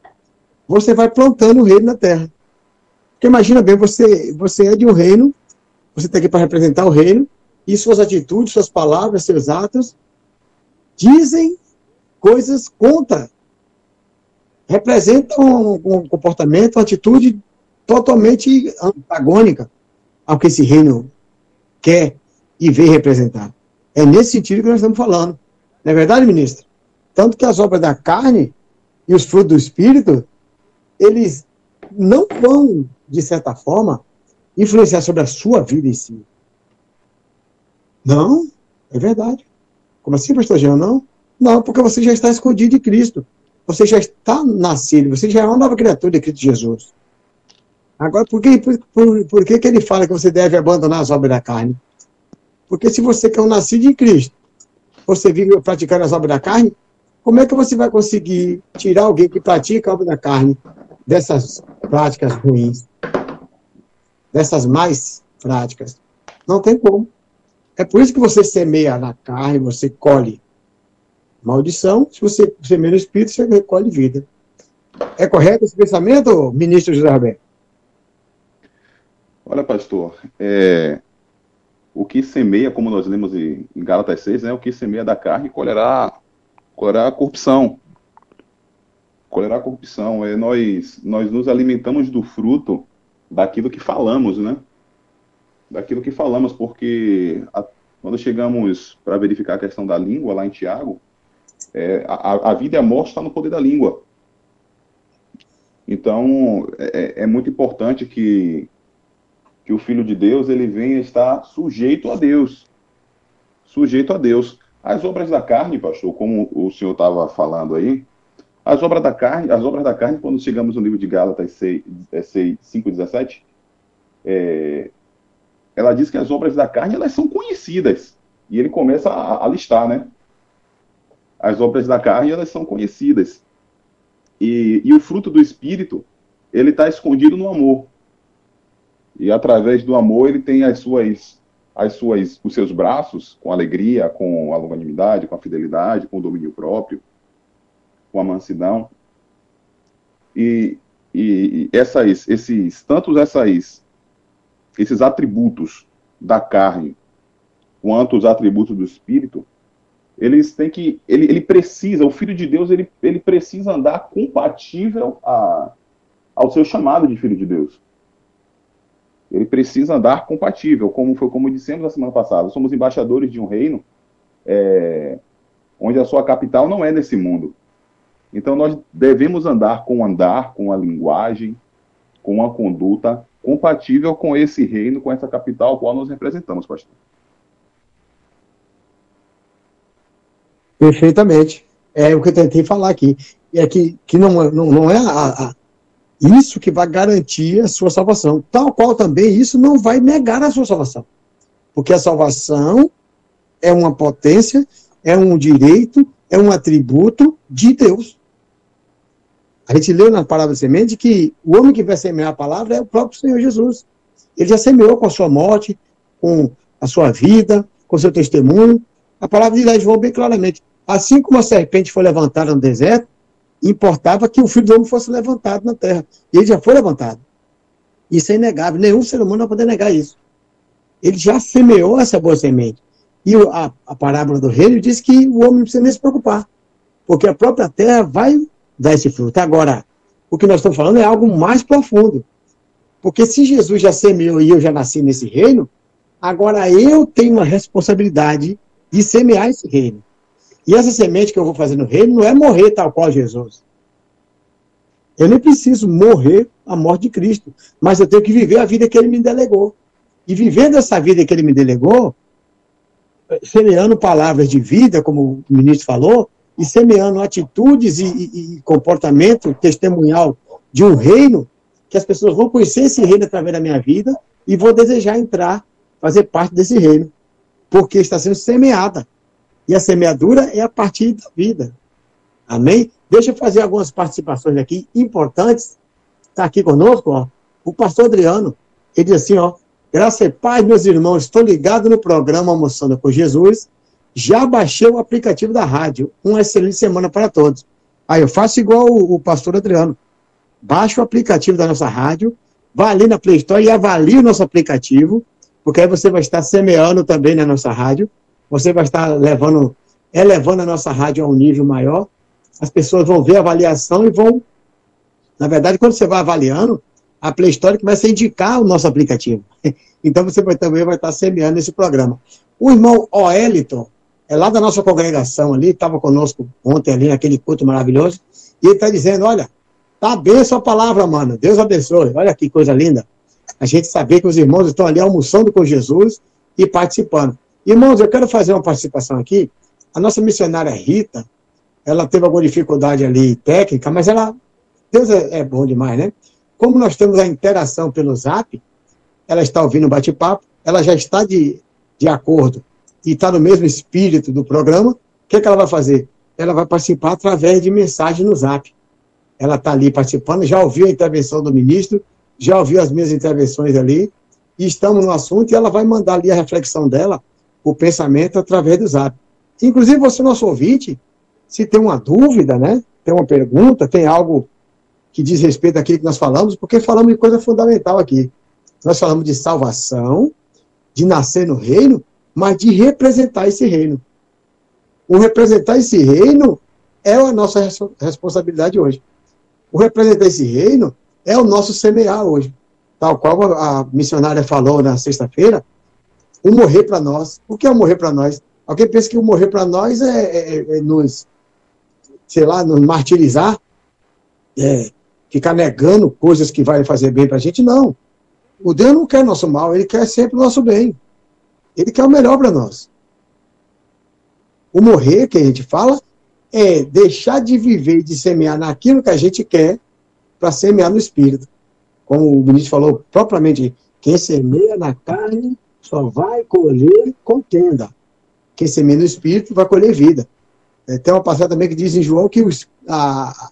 você vai plantando o reino na terra. Porque imagina bem, você, você é de um reino, você está aqui para representar o reino, e suas atitudes, suas palavras, seus atos, dizem coisas contra. Representam um, um comportamento, uma atitude totalmente antagônica ao que esse reino quer e vem representar. É nesse sentido que nós estamos falando. Não é verdade, ministro? Tanto que as obras da carne e os frutos do espírito, eles não vão, de certa forma, influenciar sobre a sua vida em si. Não, é verdade. Como assim, pastor Jean? Não? Não, porque você já está escondido em Cristo. Você já está nascido, você já é uma nova criatura de Cristo Jesus. Agora, por que, por, por, que, que ele fala que você deve abandonar as obras da carne? Porque se você é um nascido em Cristo, você vive praticando as obras da carne, como é que você vai conseguir tirar alguém que pratica a obra da carne dessas práticas ruins, dessas mais práticas? Não tem como. É por isso que você semeia na carne, você colhe maldição. Se você semeia no espírito, você recolhe vida. É correto esse pensamento, ministro José Roberto? Olha, pastor, é, o que semeia, como nós lemos em, em Gálatas 6, né, o que semeia da carne colherá, colherá a corrupção. Colherá a corrupção. É, nós, nós nos alimentamos do fruto daquilo que falamos, né? Daquilo que falamos, porque a, quando chegamos para verificar a questão da língua lá em Tiago, é, a, a vida e a morte está no poder da língua. Então, é, é muito importante que, que o Filho de Deus ele venha estar sujeito a Deus. Sujeito a Deus. As obras da carne, pastor, como o senhor estava falando aí, as obras da carne, as obras da carne, quando chegamos no livro de Gálatas 6, 6, 5, 17, é, ela diz que as obras da carne elas são conhecidas. E ele começa a, a listar, né? As obras da carne elas são conhecidas. E, e o fruto do Espírito, ele está escondido no amor. E através do amor ele tem as suas, as suas, os seus braços com alegria, com a longanimidade, com a fidelidade, com o domínio próprio, com a mansidão. E, e essas, esses, tantos essas, esses atributos da carne quanto os atributos do espírito, eles têm que, ele, ele precisa, o filho de Deus, ele, ele precisa andar compatível a, ao seu chamado de filho de Deus ele precisa andar compatível, como foi como dissemos na semana passada. Somos embaixadores de um reino é, onde a sua capital não é nesse mundo. Então nós devemos andar com andar, com a linguagem, com a conduta compatível com esse reino, com essa capital a qual nós representamos, pastor. Perfeitamente. É o que eu tentei falar aqui. É que, que não, não, não é a, a isso que vai garantir a sua salvação. Tal qual também isso não vai negar a sua salvação. Porque a salvação é uma potência, é um direito, é um atributo de Deus. A gente leu na palavra semente que o homem que vai semear a palavra é o próprio Senhor Jesus. Ele já semeou com a sua morte, com a sua vida, com o seu testemunho. A palavra de lá João bem claramente. Assim como a serpente foi levantada no deserto, importava que o filho do homem fosse levantado na terra. E ele já foi levantado. Isso é inegável. Nenhum ser humano vai poder negar isso. Ele já semeou essa boa semente. E a, a parábola do reino diz que o homem não precisa nem se preocupar. Porque a própria terra vai dar esse fruto. Agora, o que nós estamos falando é algo mais profundo. Porque se Jesus já semeou e eu já nasci nesse reino, agora eu tenho uma responsabilidade de semear esse reino. E essa semente que eu vou fazer no reino não é morrer tal qual Jesus. Eu nem preciso morrer a morte de Cristo, mas eu tenho que viver a vida que ele me delegou. E vivendo essa vida que ele me delegou, semeando palavras de vida, como o ministro falou, e semeando atitudes e, e, e comportamento testemunhal de um reino, que as pessoas vão conhecer esse reino através da minha vida e vão desejar entrar, fazer parte desse reino, porque está sendo semeada. E a semeadura é a partir da vida. Amém? Deixa eu fazer algumas participações aqui importantes. Está aqui conosco, ó, o pastor Adriano. Ele diz assim, ó, graças e paz, meus irmãos, estou ligado no programa Almoçando com Jesus. Já baixei o aplicativo da rádio. Uma excelente semana para todos. Aí eu faço igual o, o pastor Adriano. Baixa o aplicativo da nossa rádio, vá ali na Play Store e avalie o nosso aplicativo, porque aí você vai estar semeando também na nossa rádio você vai estar levando elevando a nossa rádio a um nível maior. As pessoas vão ver a avaliação e vão. Na verdade, quando você vai avaliando, a Play Store começa a indicar o nosso aplicativo. Então você vai, também vai estar semeando esse programa. O irmão Oeliton, é lá da nossa congregação ali, estava conosco ontem ali naquele culto maravilhoso, e ele está dizendo: olha, tá bem a sua palavra, mano. Deus abençoe. Olha que coisa linda. A gente saber que os irmãos estão ali almoçando com Jesus e participando. Irmãos, eu quero fazer uma participação aqui. A nossa missionária Rita, ela teve alguma dificuldade ali técnica, mas ela, Deus é, é bom demais, né? Como nós temos a interação pelo zap, ela está ouvindo o bate-papo, ela já está de, de acordo e está no mesmo espírito do programa, o que, que ela vai fazer? Ela vai participar através de mensagem no zap. Ela está ali participando, já ouviu a intervenção do ministro, já ouviu as minhas intervenções ali, e estamos no assunto, e ela vai mandar ali a reflexão dela, o pensamento, através do zap. Inclusive, você, nosso ouvinte, se tem uma dúvida, né? Tem uma pergunta, tem algo que diz respeito àquilo que nós falamos, porque falamos de coisa fundamental aqui. Nós falamos de salvação, de nascer no reino, mas de representar esse reino. O representar esse reino é a nossa res responsabilidade hoje. O representar esse reino é o nosso semear hoje. Tal qual a missionária falou na sexta-feira, o morrer para nós. O que é o morrer para nós? Alguém pensa que o morrer para nós é, é, é, nos, sei lá, nos martirizar, é, ficar negando coisas que vai fazer bem para a gente? Não. O Deus não quer nosso mal, ele quer sempre o nosso bem. Ele quer o melhor para nós. O morrer, que a gente fala, é deixar de viver e de semear naquilo que a gente quer para semear no espírito. Como o ministro falou propriamente, quem semeia na carne só vai colher contenda. Quem semeia no espírito vai colher vida. Tem uma passagem também que diz em João que o, a,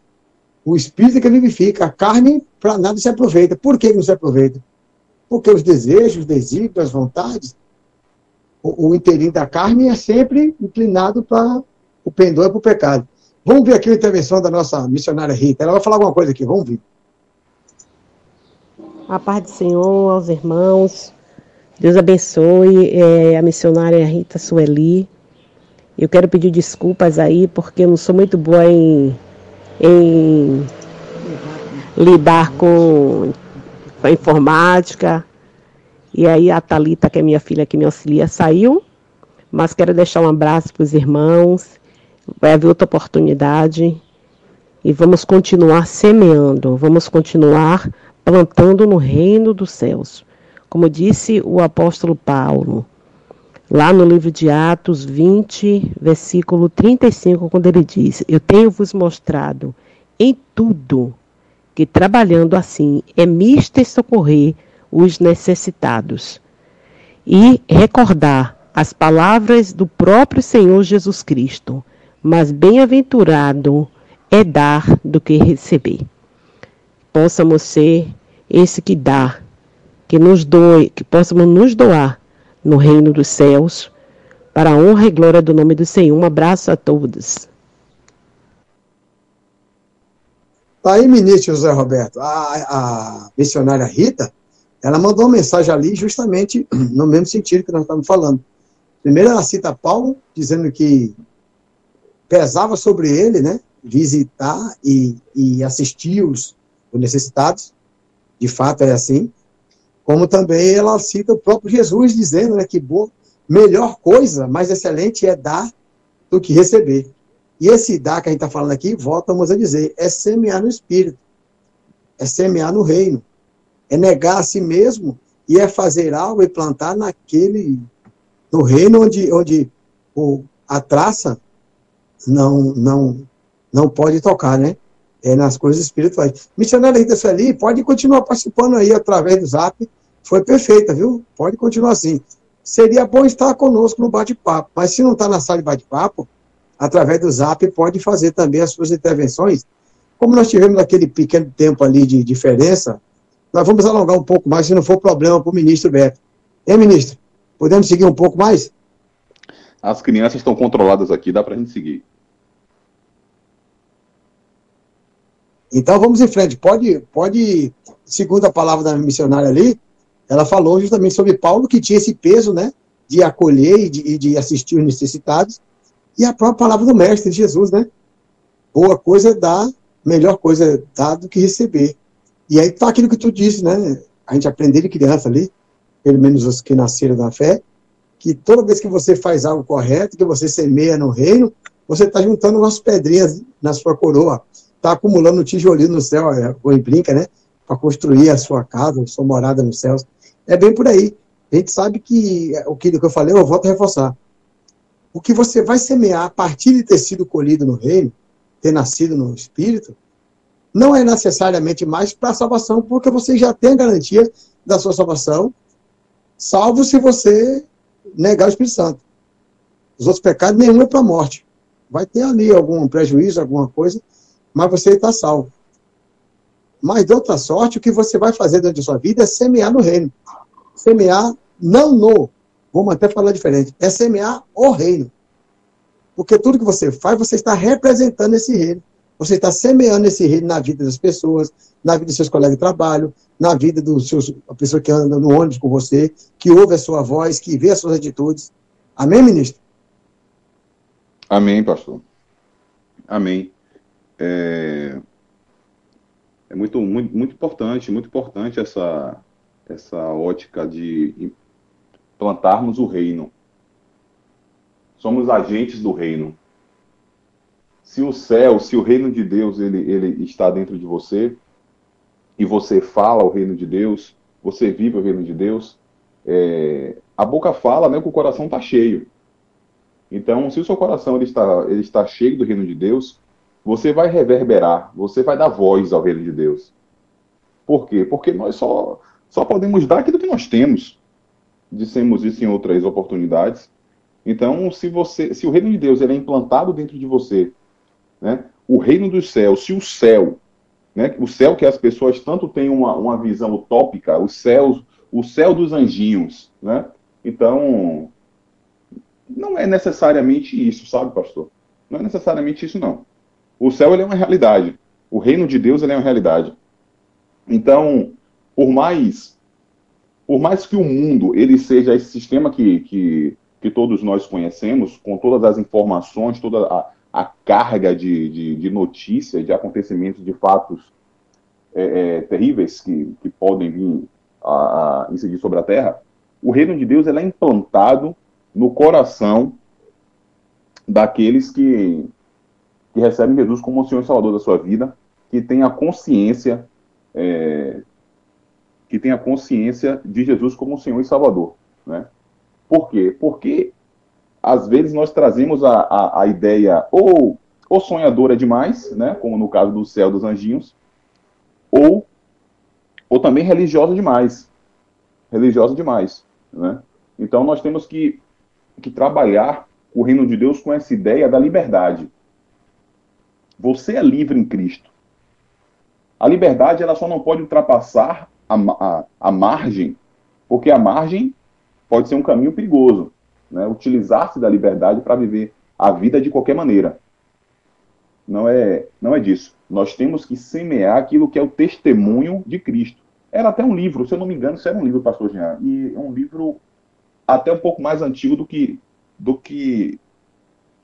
o espírito é que vivifica, a carne para nada se aproveita. Por que não se aproveita? Porque os desejos, os desígnios, as vontades, o, o da carne é sempre inclinado para o pendor para o pecado. Vamos ver aqui a intervenção da nossa missionária Rita. Ela vai falar alguma coisa aqui, vamos ver. A paz do Senhor aos irmãos. Deus abençoe é, a missionária Rita Sueli. Eu quero pedir desculpas aí, porque eu não sou muito boa em, em lidar com a informática. E aí a Talita, que é minha filha que me auxilia, saiu. Mas quero deixar um abraço para os irmãos. Vai haver outra oportunidade. E vamos continuar semeando, vamos continuar plantando no reino dos céus. Como disse o apóstolo Paulo, lá no livro de Atos 20, versículo 35, quando ele diz: Eu tenho vos mostrado em tudo que trabalhando assim é mister socorrer os necessitados. E recordar as palavras do próprio Senhor Jesus Cristo, mas bem-aventurado é dar do que receber. Possamos ser esse que dá, que nos doe, que possamos nos doar no reino dos céus, para a honra e glória do nome do Senhor. Um abraço a todos. Tá aí, ministro José Roberto, a, a missionária Rita, ela mandou uma mensagem ali justamente no mesmo sentido que nós estamos falando. Primeiro ela cita Paulo, dizendo que pesava sobre ele, né, visitar e, e assistir os, os necessitados, de fato é assim, como também ela cita o próprio Jesus dizendo né, que boa, melhor coisa, mais excelente é dar do que receber. E esse dar que a gente está falando aqui, voltamos a dizer, é semear no Espírito, é semear no reino, é negar a si mesmo e é fazer algo e plantar naquele, no reino onde, onde o, a traça não, não, não pode tocar, né? É nas coisas espirituais. Missionária Rita Sueli, pode continuar participando aí através do zap, foi perfeita, viu? Pode continuar assim. Seria bom estar conosco no bate-papo, mas se não está na sala de bate-papo, através do Zap, pode fazer também as suas intervenções. Como nós tivemos aquele pequeno tempo ali de diferença, nós vamos alongar um pouco mais, se não for problema para o ministro Beto. Hein, ministro? Podemos seguir um pouco mais? As crianças estão controladas aqui, dá para a gente seguir. Então vamos em frente. Pode, pode, segundo a palavra da missionária ali, ela falou justamente sobre Paulo, que tinha esse peso, né, de acolher e de, de assistir os necessitados, E a própria palavra do Mestre, Jesus, né? Boa coisa é dar, melhor coisa é dar do que receber. E aí tá aquilo que tu disse, né? A gente aprendeu de criança ali, pelo menos os que nasceram na fé, que toda vez que você faz algo correto, que você semeia no reino, você está juntando umas pedrinhas na sua coroa, está acumulando um tijolinho no céu, é, ou brinca, né? Para construir a sua casa, a sua morada nos céus. É bem por aí. A gente sabe que é, o que eu falei, eu volto a reforçar. O que você vai semear a partir de ter sido colhido no reino, ter nascido no Espírito, não é necessariamente mais para a salvação, porque você já tem a garantia da sua salvação, salvo se você negar o Espírito Santo. Os outros pecados, nenhum é para a morte. Vai ter ali algum prejuízo, alguma coisa, mas você está salvo. Mas, de outra sorte, o que você vai fazer dentro da sua vida é semear no reino. Semear, não no, vamos até falar diferente, é semear o reino. Porque tudo que você faz, você está representando esse reino. Você está semeando esse reino na vida das pessoas, na vida dos seus colegas de trabalho, na vida seus, a pessoa que anda no ônibus com você, que ouve a sua voz, que vê as suas atitudes. Amém, ministro? Amém, pastor. Amém. É, é muito, muito, muito importante, muito importante essa, essa ótica de plantarmos o reino. Somos agentes do reino. Se o céu, se o reino de Deus ele, ele está dentro de você e você fala o reino de Deus, você vive o reino de Deus, é, a boca fala, né, que o coração está cheio. Então, se o seu coração ele está, ele está cheio do reino de Deus, você vai reverberar, você vai dar voz ao reino de Deus. Por quê? Porque nós só, só podemos dar aquilo que nós temos. Dissemos isso em outras oportunidades. Então, se você, se o reino de Deus ele é implantado dentro de você, né, o reino dos céus, se o céu, né, o céu que as pessoas tanto têm uma, uma visão utópica, o céu, o céu dos anjinhos, né? Então, não é necessariamente isso, sabe, pastor? Não é necessariamente isso, não. O céu é uma realidade. O reino de Deus é uma realidade. Então, por mais por mais que o mundo ele seja esse sistema que, que, que todos nós conhecemos, com todas as informações, toda a, a carga de, de, de notícias, de acontecimentos, de fatos é, é, terríveis que, que podem vir a, a incidir sobre a Terra, o reino de Deus ele é implantado no coração daqueles que, que recebem Jesus como o Senhor e Salvador da sua vida, que tem a consciência é, que tem a consciência de Jesus como o Senhor e Salvador, né? Por quê? Porque às vezes nós trazemos a, a, a ideia ou, ou sonhadora demais, né? Como no caso do céu dos anjinhos, ou ou também religiosa demais, religiosa demais, né? Então nós temos que que trabalhar o reino de Deus com essa ideia da liberdade. Você é livre em Cristo. A liberdade ela só não pode ultrapassar a, a, a margem, porque a margem pode ser um caminho perigoso. Né? Utilizar-se da liberdade para viver a vida de qualquer maneira. Não é, não é disso. Nós temos que semear aquilo que é o testemunho de Cristo. Era até um livro, se eu não me engano, isso era um livro, pastor Jean, e é um livro até um pouco mais antigo do que do que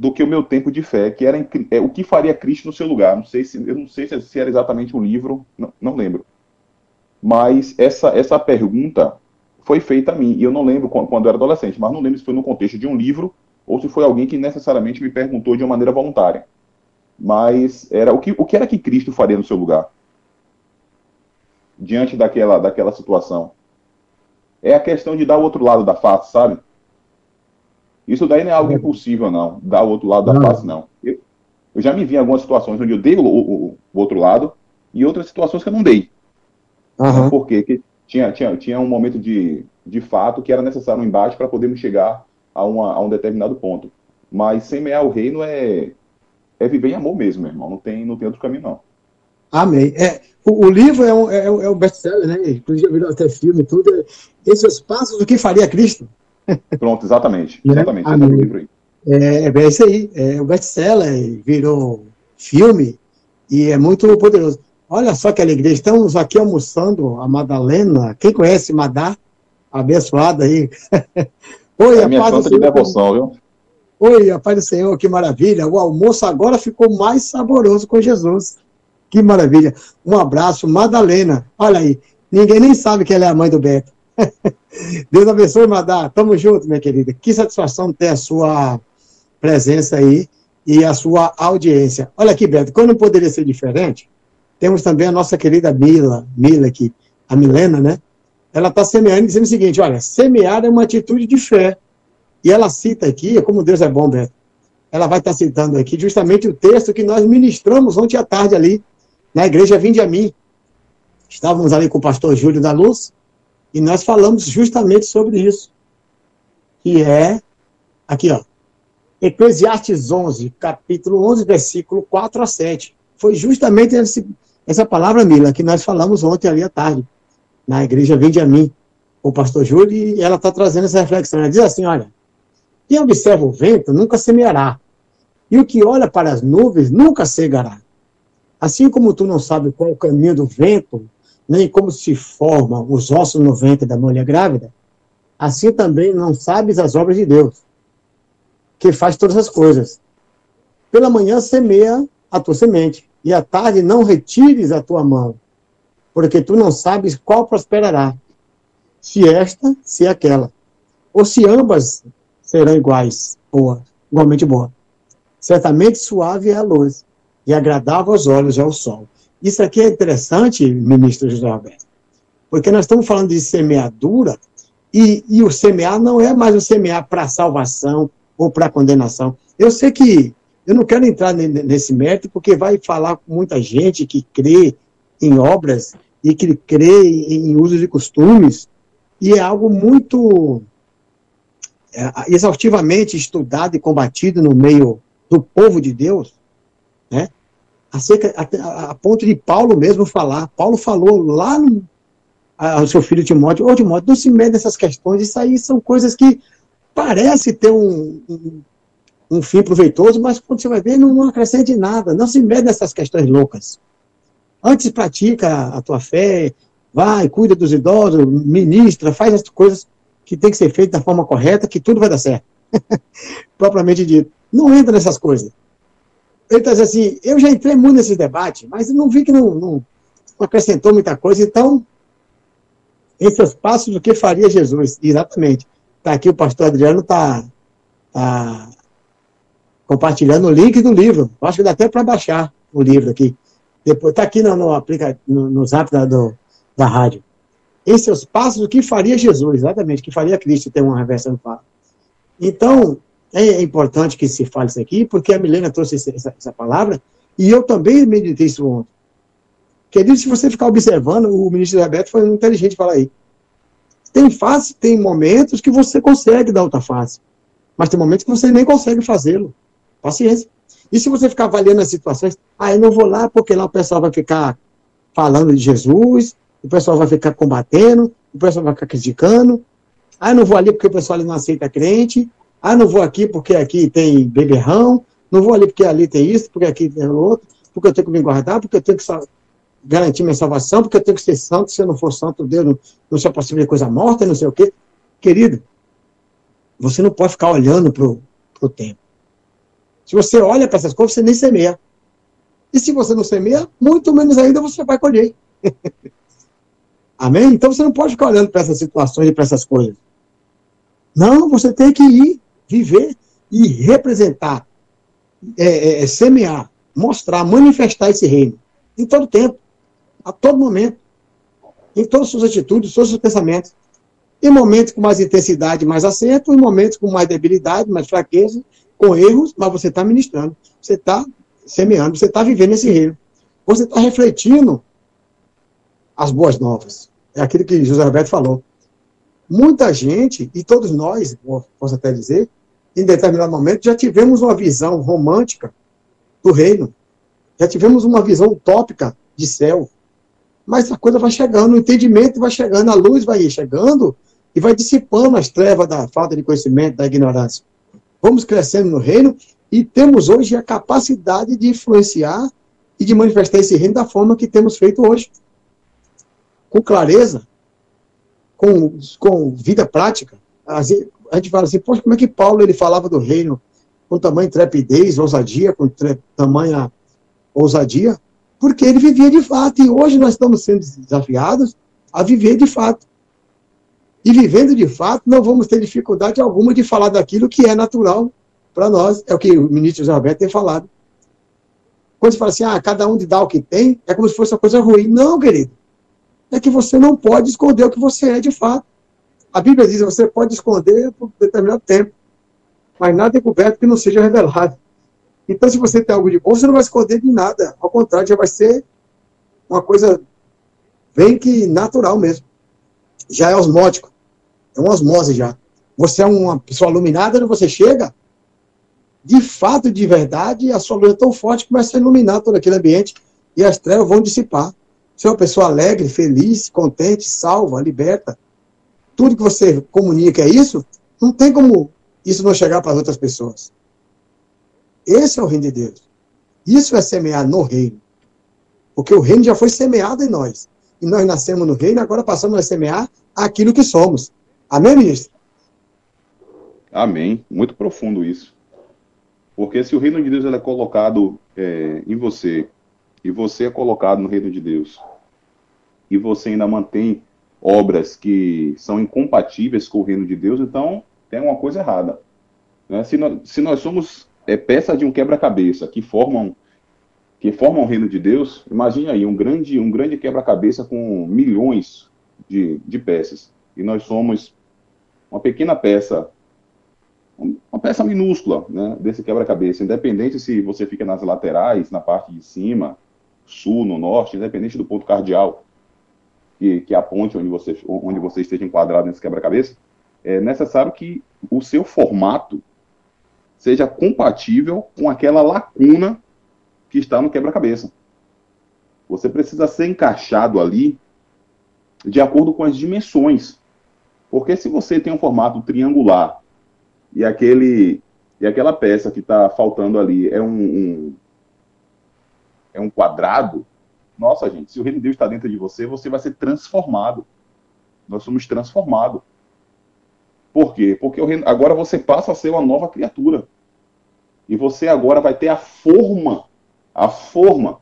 do que o meu tempo de fé, que era é, o que faria Cristo no seu lugar. Não sei se eu não sei se era exatamente um livro, não, não lembro. Mas essa essa pergunta foi feita a mim e eu não lembro quando, quando eu era adolescente, mas não lembro se foi no contexto de um livro ou se foi alguém que necessariamente me perguntou de uma maneira voluntária. Mas era o que o que era que Cristo faria no seu lugar diante daquela daquela situação é a questão de dar o outro lado da face, sabe? Isso daí não é algo impossível, não. Dar o outro lado da face, não. Eu, eu, já me vi em algumas situações onde eu dei o, o, o, outro lado e outras situações que eu não dei. Uhum. Por quê? Porque tinha, tinha, tinha um momento de, de fato que era necessário um embate para podermos chegar a, uma, a um determinado ponto. Mas semear o reino é, é viver em amor mesmo, meu irmão. Não tem, não tem outro caminho, não. Amém. É, o, o livro é um, é, é um best-seller, né? Inclusive virou até filme e tudo. Esses passos do que faria Cristo. Pronto, exatamente. Exatamente. É, o livro aí. É, é isso aí. É o best-seller, virou filme e é muito poderoso. Olha só que alegria. Estamos aqui almoçando a Madalena. Quem conhece Madá? Abençoada aí. Oi, é a minha santa de devoção, viu? Oi, a paz do Senhor, que maravilha. O almoço agora ficou mais saboroso com Jesus. Que maravilha. Um abraço, Madalena. Olha aí, ninguém nem sabe que ela é a mãe do Beto. Deus abençoe, Madá. Tamo junto, minha querida. Que satisfação ter a sua presença aí e a sua audiência. Olha aqui, Beto, não poderia ser diferente, temos também a nossa querida Mila, Mila aqui, a Milena, né? Ela está semeando dizendo o seguinte: olha, semear é uma atitude de fé. E ela cita aqui, como Deus é bom, Beto. Ela vai estar tá citando aqui justamente o texto que nós ministramos ontem à tarde ali, na igreja Vinde a mim. Estávamos ali com o pastor Júlio da Luz, e nós falamos justamente sobre isso. Que é, aqui ó, Eclesiastes 11, capítulo 11, versículo 4 a 7. Foi justamente esse, essa palavra, Mila, que nós falamos ontem ali à tarde, na igreja Vinde a mim, o pastor Júlio, e ela está trazendo essa reflexão. Ela diz assim, olha, quem observa o vento nunca semeará, e o que olha para as nuvens nunca cegará. Assim como tu não sabe qual é o caminho do vento, nem como se formam os ossos no ventre da mulher grávida, assim também não sabes as obras de Deus, que faz todas as coisas. Pela manhã semeia a tua semente, e à tarde não retires a tua mão, porque tu não sabes qual prosperará, se esta, se aquela, ou se ambas serão iguais, boa, igualmente boa. Certamente suave é a luz, e agradável aos olhos é o sol. Isso aqui é interessante, ministro José Roberto, porque nós estamos falando de semeadura, e, e o semear não é mais o semear para salvação ou para condenação. Eu sei que eu não quero entrar nesse mérito, porque vai falar com muita gente que crê em obras e que crê em usos e costumes, e é algo muito é, exaustivamente estudado e combatido no meio do povo de Deus, né? Acerca, a, a, ponto de Paulo mesmo falar. Paulo falou lá no, ao seu filho Timóteo, ô Timóteo, não se mede nessas questões, isso aí são coisas que parece ter um, um, um fim proveitoso, mas quando você vai ver, não, não acrescente nada, não se mede nessas questões loucas. Antes pratica a tua fé, vai, cuida dos idosos, ministra, faz as coisas que tem que ser feito da forma correta, que tudo vai dar certo. Propriamente dito. Não entra nessas coisas. Ele está dizendo assim, eu já entrei muito nesse debate, mas não vi que não, não, acrescentou muita coisa, então, esses passos do que faria Jesus, exatamente. Está aqui o pastor Adriano está tá compartilhando o link do livro. Acho que dá até para baixar o livro aqui. Depois está aqui no, no, aplica, no, no zap da, do, da rádio em seus passos o que faria Jesus, exatamente, o que faria Cristo, tem uma reversão. Então, é importante que se fale isso aqui, porque a Milena trouxe essa, essa palavra, e eu também meditei isso ontem. Querido, se você ficar observando, o ministro Roberto foi inteligente falar aí. Tem face, tem momentos que você consegue dar outra face, mas tem momentos que você nem consegue fazê-lo. Paciência. E se você ficar avaliando as situações, ah, eu não vou lá porque lá o pessoal vai ficar falando de Jesus, o pessoal vai ficar combatendo, o pessoal vai ficar criticando. Ah, não vou ali porque o pessoal não aceita crente. Ah, não vou aqui porque aqui tem beberrão. Não vou ali porque ali tem isso, porque aqui tem outro. Porque eu tenho que me guardar, porque eu tenho que garantir minha salvação, porque eu tenho que ser santo. Se eu não for santo, Deus não, não se aproxima de coisa morta, não sei o quê. Querido, você não pode ficar olhando para o tempo. Se você olha para essas coisas, você nem semeia. E se você não semeia, muito menos ainda você vai colher. Amém? Então você não pode ficar olhando para essas situações e para essas coisas. Não, você tem que ir, viver e representar, é, é, é, semear, mostrar, manifestar esse reino. Em todo tempo, a todo momento, em todas as suas atitudes, todos os seus pensamentos. Em momentos com mais intensidade, mais acerto, em momentos com mais debilidade, mais fraqueza, com erros, mas você está ministrando, você está semeando, você está vivendo esse reino. Você está refletindo as boas novas. É aquilo que José Roberto falou. Muita gente, e todos nós, posso até dizer, em determinado momento já tivemos uma visão romântica do reino. Já tivemos uma visão utópica de céu. Mas a coisa vai chegando, o entendimento vai chegando, a luz vai chegando e vai dissipando as trevas da falta de conhecimento, da ignorância. Vamos crescendo no reino e temos hoje a capacidade de influenciar e de manifestar esse reino da forma que temos feito hoje com clareza, com, com vida prática. A gente fala assim, poxa, como é que Paulo ele falava do reino com tamanha intrepidez, ousadia, com tre- tamanha ousadia, porque ele vivia de fato. E hoje nós estamos sendo desafiados a viver de fato. E vivendo de fato, não vamos ter dificuldade alguma de falar daquilo que é natural para nós. É o que o ministro José Roberto tem falado. Quando você fala assim, ah, cada um de dá o que tem, é como se fosse uma coisa ruim. Não, querido. É que você não pode esconder o que você é de fato. A Bíblia diz que você pode esconder por determinado tempo, mas nada é coberto que não seja revelado. Então, se você tem algo de bom, você não vai esconder de nada. Ao contrário, já vai ser uma coisa bem que natural mesmo. Já é osmótico. É uma osmose já. Você é uma pessoa iluminada, quando você chega, de fato, de verdade, a sua luz é tão forte que começa a iluminar todo aquele ambiente e as trevas vão dissipar. Você é uma pessoa alegre, feliz, contente, salva, liberta. Tudo que você comunica é isso, não tem como isso não chegar para as outras pessoas. Esse é o reino de Deus. Isso é semear no reino. Porque o reino já foi semeado em nós. E nós nascemos no reino, agora passamos a semear aquilo que somos. Amém, ministro? Amém. Muito profundo isso. Porque se o reino de Deus é colocado é, em você, e você é colocado no reino de Deus, e você ainda mantém obras que são incompatíveis com o reino de Deus, então tem uma coisa errada. né? Se, nós, se nós somos é, peças de um quebra-cabeça que formam que formam o reino de Deus, imagine aí um grande um grande quebra-cabeça com milhões de, de peças e nós somos uma pequena peça uma peça minúscula né, desse quebra-cabeça, independente se você fica nas laterais, na parte de cima, sul, no norte, independente do ponto cardial, que, que aponte onde você, onde você esteja enquadrado nesse quebra-cabeça, é necessário que o seu formato seja compatível com aquela lacuna que está no quebra-cabeça. Você precisa ser encaixado ali de acordo com as dimensões. Porque se você tem um formato triangular e aquele e aquela peça que está faltando ali é um, um, é um quadrado, nossa gente, se o reino de Deus está dentro de você, você vai ser transformado. Nós somos transformados. Por quê? Porque reino, agora você passa a ser uma nova criatura. E você agora vai ter a forma, a forma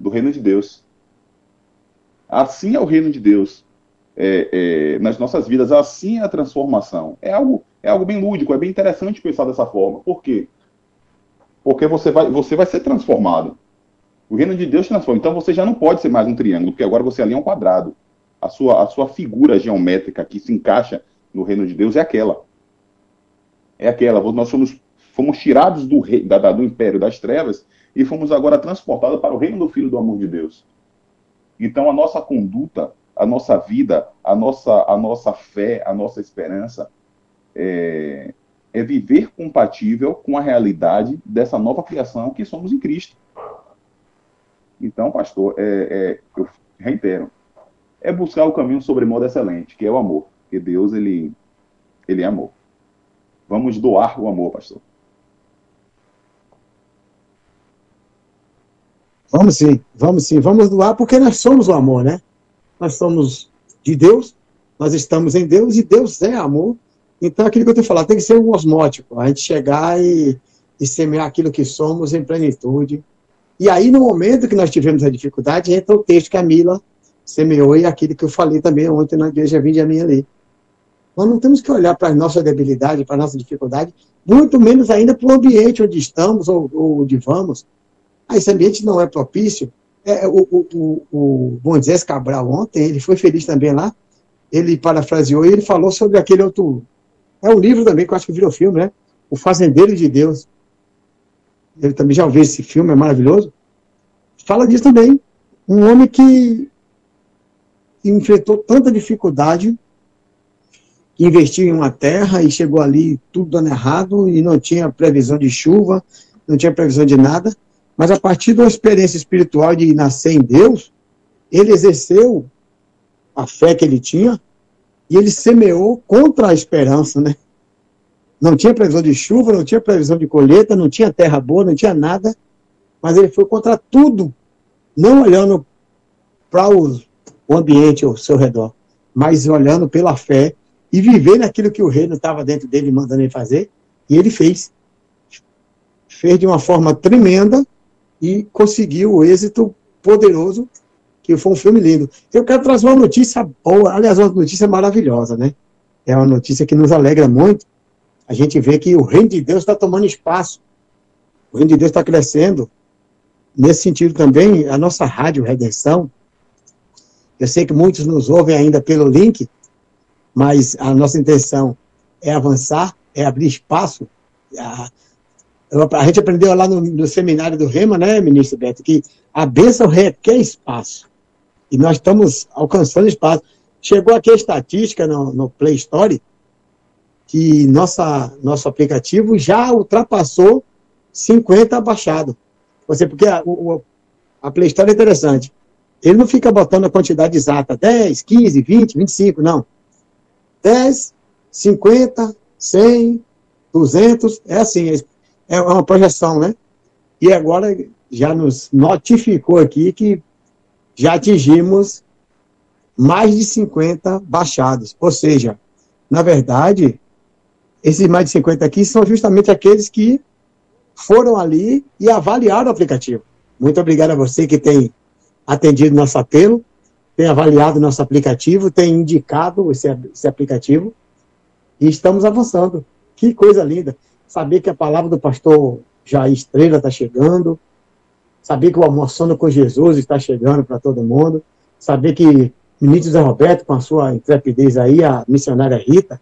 do reino de Deus. Assim é o reino de Deus é, é, nas nossas vidas. Assim é a transformação. É algo, é algo bem lúdico, é bem interessante pensar dessa forma. Por quê? Porque você vai, você vai ser transformado. O reino de Deus transforma. Então você já não pode ser mais um triângulo, porque agora você ali é um quadrado. A sua, a sua figura geométrica que se encaixa no reino de Deus é aquela. É aquela. Nós fomos, fomos tirados do, rei, da, do império das trevas e fomos agora transportados para o reino do Filho do amor de Deus. Então a nossa conduta, a nossa vida, a nossa, a nossa fé, a nossa esperança é, é viver compatível com a realidade dessa nova criação que somos em Cristo. Então, pastor, é, é, eu reitero, é buscar o caminho sobremodo excelente, que é o amor. Porque Deus, ele, ele é amor. Vamos doar o amor, pastor. Vamos sim, vamos sim, vamos doar, porque nós somos o amor, né? Nós somos de Deus, nós estamos em Deus e Deus é amor. Então, aquilo que eu tenho falado, tem que ser um osmótico, a gente chegar e, e semear aquilo que somos em plenitude. E aí, no momento que nós tivemos a dificuldade, entra o texto que a Mila semeou e aquilo que eu falei também ontem na igreja Vinde a mim ali. Nós não temos que olhar para a nossa debilidade, para a nossa dificuldade, muito menos ainda para o ambiente onde estamos ou, ou onde vamos. Esse ambiente não é propício. É, o, o, o, o Moisés Cabral ontem, ele foi feliz também lá, ele parafraseou e ele falou sobre aquele outro... É um livro também que eu acho que virou filme, né? O Fazendeiro de Deus. Ele também já ouviu esse filme, é maravilhoso. Fala disso também. Um homem que enfrentou tanta dificuldade, que investiu em uma terra e chegou ali tudo dando errado e não tinha previsão de chuva, não tinha previsão de nada, mas a partir de uma experiência espiritual de nascer em Deus, ele exerceu a fé que ele tinha e ele semeou contra a esperança, né? Não tinha previsão de chuva, não tinha previsão de colheita, não tinha terra boa, não tinha nada, mas ele foi contra tudo, não olhando para o ambiente ao seu redor, mas olhando pela fé e vivendo aquilo que o reino estava dentro dele mandando ele fazer, e ele fez. fez de uma forma tremenda e conseguiu o êxito poderoso, que foi um filme lindo. Eu quero trazer uma notícia boa, aliás, uma notícia maravilhosa, né? É uma notícia que nos alegra muito. A gente vê que o reino de Deus está tomando espaço. O reino de Deus está crescendo. Nesse sentido também, a nossa rádio Redenção, eu sei que muitos nos ouvem ainda pelo link, mas a nossa intenção é avançar, é abrir espaço. A, a gente aprendeu lá no, no, seminário do Rema, né, ministro Beto, que a bênção requer espaço. E nós estamos alcançando espaço. Chegou aqui a estatística no, no Play Store que nossa, nosso aplicativo já ultrapassou 50 baixados. Você, porque a, o, a Play Store é interessante. Ele não fica botando a quantidade exata, 10, 15, 20, 25, não. 10, 50, 100, 200, é assim, é, é uma projeção, né? E agora já nos notificou aqui que já atingimos mais de 50 baixados. Ou seja, na verdade, esses mais de 50 aqui são justamente aqueles que foram ali e avaliaram o aplicativo. Muito obrigado a você que tem atendido nosso apelo, tem avaliado nosso aplicativo, tem indicado esse, esse aplicativo e estamos avançando. Que coisa linda. Saber que a palavra do pastor Jair Estrela está chegando, saber que o Almoçando com Jesus está chegando para todo mundo, saber que o ministro Zé Roberto, com a sua intrepidez aí, a missionária Rita,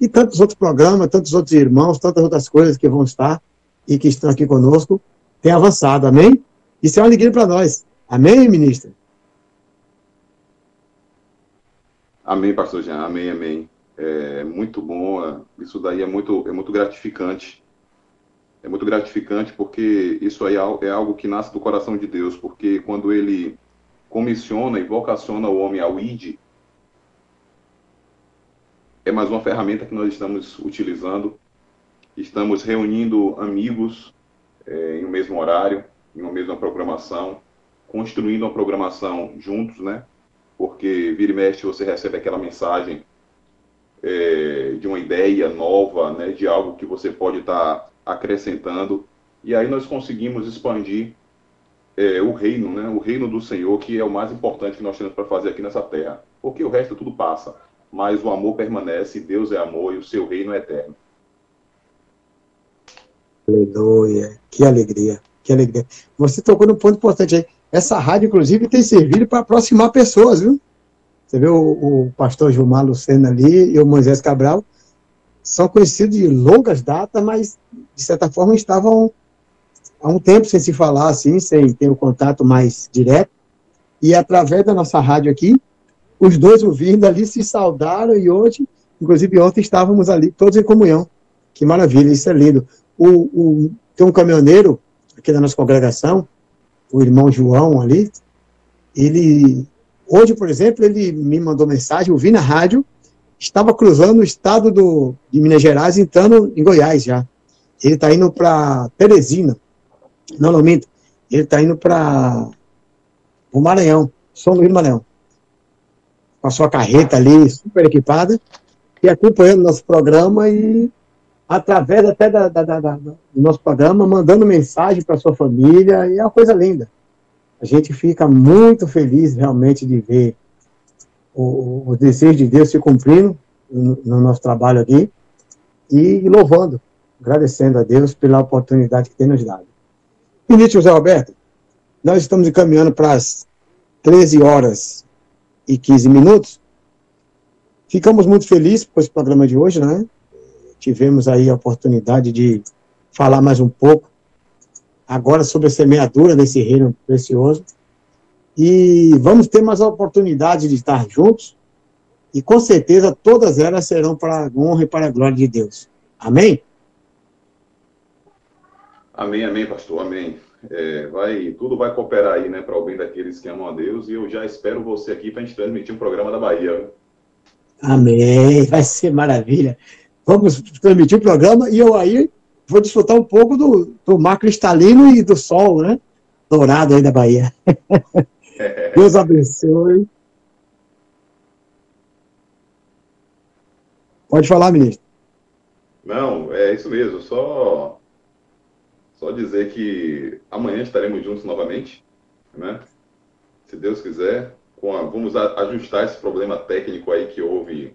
e tantos outros programas, tantos outros irmãos, tantas outras coisas que vão estar e que estão aqui conosco, tem avançado, amém? Isso é uma alegria para nós. Amém, ministro? Amém, pastor Jean. Amém, amém. É muito bom. Isso daí é muito, é muito gratificante. É muito gratificante porque isso aí é, é algo que nasce do coração de Deus. Porque quando ele comissiona e vocaciona o homem ao ID, é mais uma ferramenta que nós estamos utilizando. Estamos reunindo amigos é, em um mesmo horário, em uma mesma programação, construindo uma programação juntos, né? Porque vira e mexe você recebe aquela mensagem é, de uma ideia nova, né? De algo que você pode estar tá acrescentando. E aí nós conseguimos expandir é, o reino, né? O reino do Senhor, que é o mais importante que nós temos para fazer aqui nessa terra. Porque o resto tudo passa. Mas o amor permanece, Deus é amor e o seu reino é eterno. Aleluia. Que alegria, que alegria. Você tocou num ponto importante aí. Essa rádio, inclusive, tem servido para aproximar pessoas, viu? Você vê o, o pastor Gilmar Lucena ali e o Moisés Cabral são conhecidos de longas datas, mas, de certa forma, estavam há um tempo sem se falar, assim, sem ter o um contato mais direto. E através da nossa rádio aqui, os dois ouvindo ali se saudaram e hoje, inclusive ontem, estávamos ali todos em comunhão. Que maravilha, isso é lindo. O, o, tem um caminhoneiro aqui da nossa congregação, o irmão João ali, ele, hoje, por exemplo, ele me mandou mensagem, eu vi na rádio, estava cruzando o estado do, de Minas Gerais, entrando em Goiás já. Ele está indo para Teresina, não, não minto, ele está indo para o Maranhão, São Luís do Maranhão, com a sua carreta ali, super equipada, e acompanhando nosso programa e através até da, da, da, do nosso programa, mandando mensagem para sua família, e é uma coisa linda. A gente fica muito feliz realmente de ver o, o desejo de Deus se cumprindo no, no, nosso trabalho aqui, e louvando, agradecendo a Deus pela oportunidade que tem nos dado. Ministro José Roberto, nós estamos encaminhando para as 13 horas e 15 minutos. Ficamos muito felizes com esse programa de hoje, né? tivemos aí a oportunidade de falar mais um pouco agora sobre a semeadura desse reino precioso. E vamos ter mais a oportunidade de estar juntos, e com certeza todas elas serão para a honra e para a glória de Deus. Amém? Amém, amém, pastor, amém. É, vai, tudo vai cooperar aí, né, para o bem daqueles que amam a Deus, e eu já espero você aqui para a gente transmitir um programa da Bahia. Amém, vai ser maravilha vamos transmitir o programa e eu aí vou desfrutar um pouco do, do mar cristalino e do sol, né? Dourado aí da Bahia. Deus abençoe. Pode falar, ministro. Não, é isso mesmo. Só dizer que amanhã estaremos juntos novamente, né? Se Deus quiser, a- vamos a- ajustar esse problema técnico aí que houve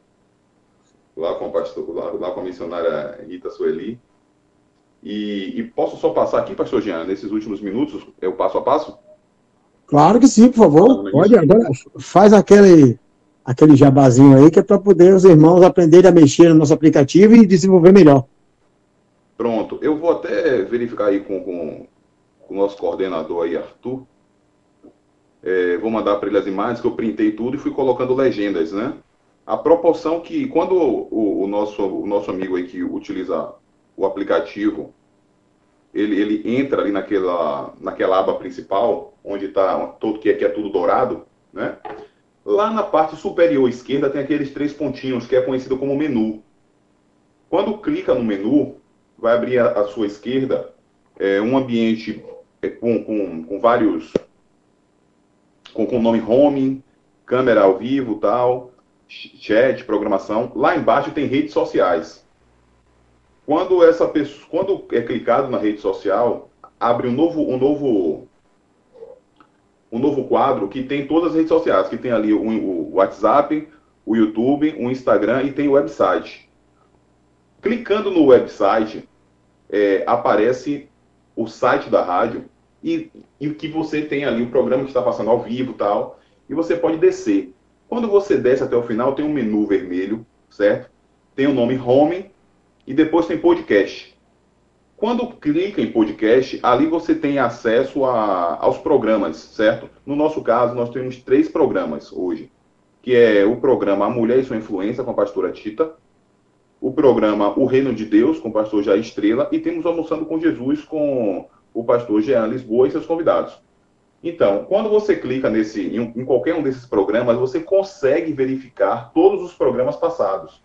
lá com a pastor, lá, lá com a missionária Rita Sueli. E, e posso só passar aqui, pastor Jean, nesses últimos minutos, é o passo a passo? Claro que sim, por favor. Pode agora, faz aquele, aquele jabazinho aí que é para poder os irmãos aprenderem a mexer no nosso aplicativo e desenvolver melhor. Pronto, eu vou até verificar aí com, com, com o nosso coordenador aí, Arthur. É, vou mandar para ele as imagens que eu printei tudo e fui colocando legendas, né? A proporção que, quando o, o nosso, o nosso amigo aí que utiliza o aplicativo, ele, ele entra ali naquela, naquela aba principal, onde está todo que é, que é tudo dourado, né? Lá na parte superior esquerda tem aqueles três pontinhos, que é conhecido como menu. Quando clica no menu, vai abrir à, sua esquerda é, um ambiente é, com, com, com vários. com o nome home, câmera ao vivo tal, ch- chat, programação. Lá embaixo tem redes sociais. Quando essa pessoa, quando é clicado na rede social, abre um novo, um novo, um novo quadro que tem todas as redes sociais, que tem ali o, o WhatsApp, o YouTube, o Instagram e tem o website. Clicando no website, é, aparece o site da rádio e, e o que você tem ali, o programa que está passando ao vivo tal, e você pode descer. Quando você desce até o final, tem um menu vermelho, certo? Tem o nome Home e depois tem podcast. Quando clica em podcast, ali você tem acesso a, aos programas, certo? No nosso caso, nós temos três programas hoje, que é o programa A Mulher e Sua Influência, com a pastora Tita, o programa O Reino de Deus, com o pastor Jair Estrela, e temos Almoçando com Jesus, com o pastor Jean Lisboa e seus convidados. Então, quando você clica nesse, em, em qualquer um desses programas, você consegue verificar todos os programas passados.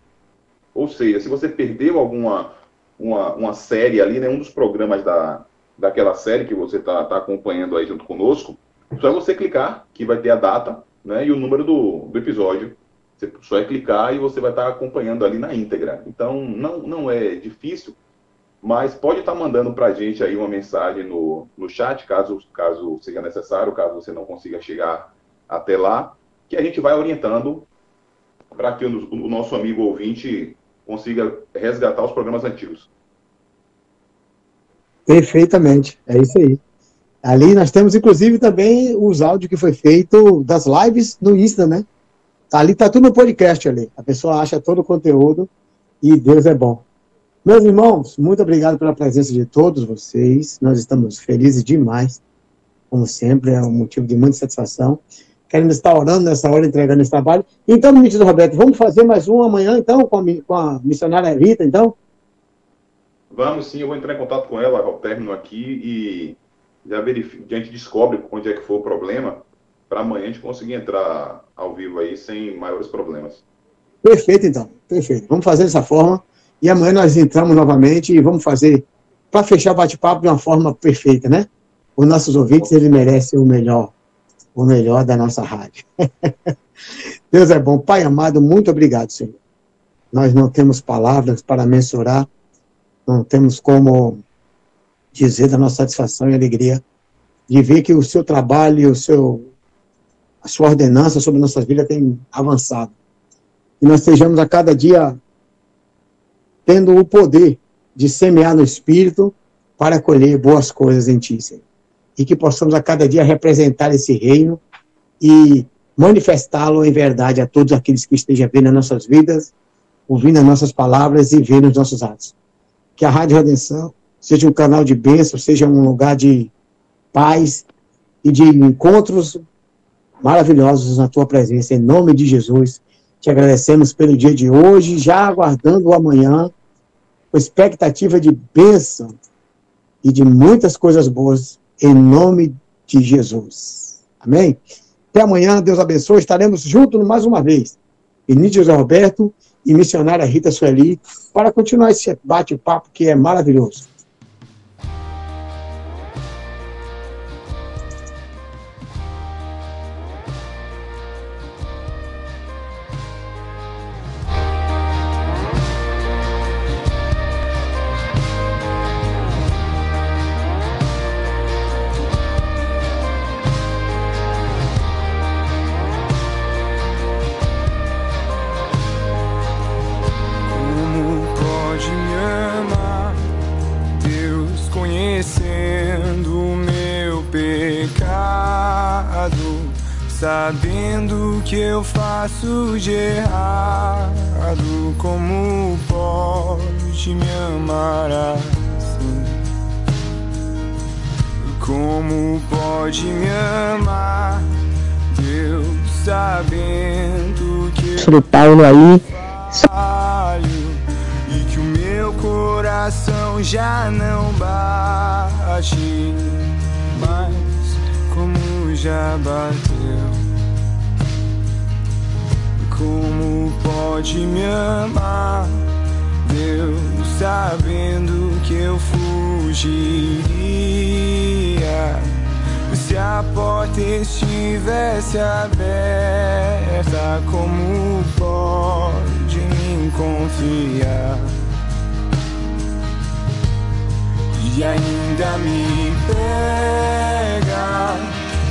Ou seja, se você perdeu alguma uma, uma série ali, né, um dos programas da, daquela série que você está tá acompanhando aí junto conosco, só você clicar, que vai ter a data né, e o número do, do episódio. Você só é clicar e você vai estar acompanhando ali na íntegra. Então, não, não é difícil, mas pode estar mandando para a gente aí uma mensagem no, no chat, caso, caso seja necessário, caso você não consiga chegar até lá, que a gente vai orientando para que o, o nosso amigo ouvinte consiga resgatar os programas antigos. Perfeitamente, é isso aí. Ali nós temos, inclusive, também os áudios que foi feito das lives no Insta, né? Ali tá tudo no podcast ali. A pessoa acha todo o conteúdo e Deus é bom. Meus irmãos, muito obrigado pela presença de todos vocês. Nós estamos felizes demais, como sempre, é um motivo de muita satisfação. Querendo estar orando nessa hora, entregando esse trabalho. Então, ministro Roberto, vamos fazer mais um amanhã, então, com a, com a missionária Rita, então? Vamos sim, eu vou entrar em contato com ela ao término aqui e já verifico, a gente descobre onde é que foi o problema, para amanhã a gente conseguir entrar ao vivo aí sem maiores problemas. Perfeito, então. Perfeito. Vamos fazer dessa forma. E amanhã nós entramos novamente e vamos fazer, para fechar o bate-papo de uma forma perfeita, né? Os nossos ouvintes, eles merecem o melhor, o melhor da nossa rádio. Deus é bom. Pai amado, muito obrigado, Senhor. Nós não temos palavras para mensurar, não temos como dizer da nossa satisfação e alegria de ver que o seu trabalho e o seu, a sua ordenança sobre nossas vidas tem avançado e nós estejamos a cada dia tendo o poder de semear no Espírito para colher boas coisas em Ti, Senhor. E que possamos a cada dia representar esse reino e manifestá-lo em verdade a todos aqueles que estejam vendo as nossas vidas, ouvindo as nossas palavras e vendo os nossos atos. Que a Rádio Redenção seja um canal de bênção, seja um lugar de paz e de encontros maravilhosos na Tua presença, em nome de Jesus. Te agradecemos pelo dia de hoje, já aguardando o amanhã, com expectativa de bênção e de muitas coisas boas, em nome de Jesus. Amém? Até amanhã, Deus abençoe, estaremos juntos mais uma vez. Vinícius José Roberto e missionária Rita Sueli, para continuar esse bate-papo que é maravilhoso. Apóstolo Paulo aí, e que o meu coração já não bate mais como já bateu. Como pode me amar, Deus, sabendo que eu fugiria? Se a porta estivesse aberta, como pode me confiar? E ainda me pega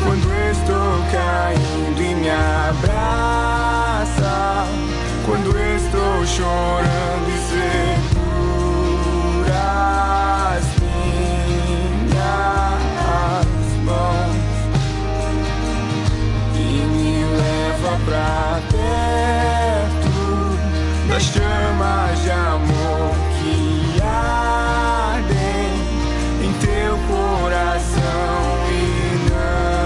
quando estou caindo e me abraça. Quando estou chorando e segura pra perto das chamas de amor que ardem em teu coração e não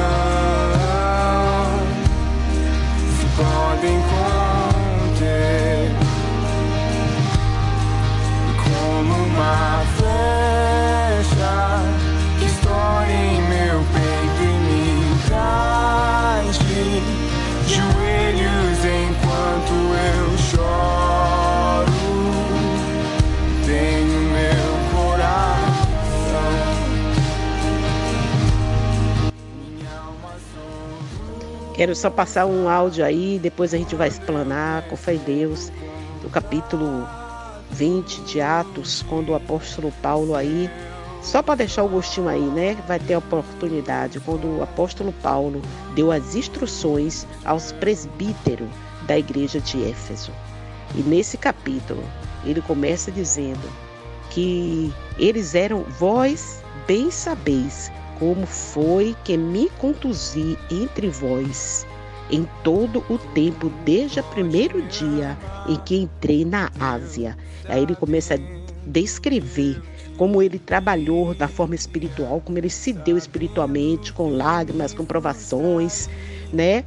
se podem conter. Como uma quero só passar um áudio aí, depois a gente vai explanar, com fé em Deus, do capítulo 20 de Atos, quando o apóstolo Paulo aí, só para deixar o gostinho aí, né? Vai ter a oportunidade, quando o apóstolo Paulo deu as instruções aos presbíteros da igreja de Éfeso. E nesse capítulo, ele começa dizendo que eles eram, vós bem sabeis como foi que me conduzi entre vós em todo o tempo, desde o primeiro dia em que entrei na Ásia. Aí ele começa a descrever como ele trabalhou na forma espiritual, como ele se deu espiritualmente, com lágrimas, com provações, né?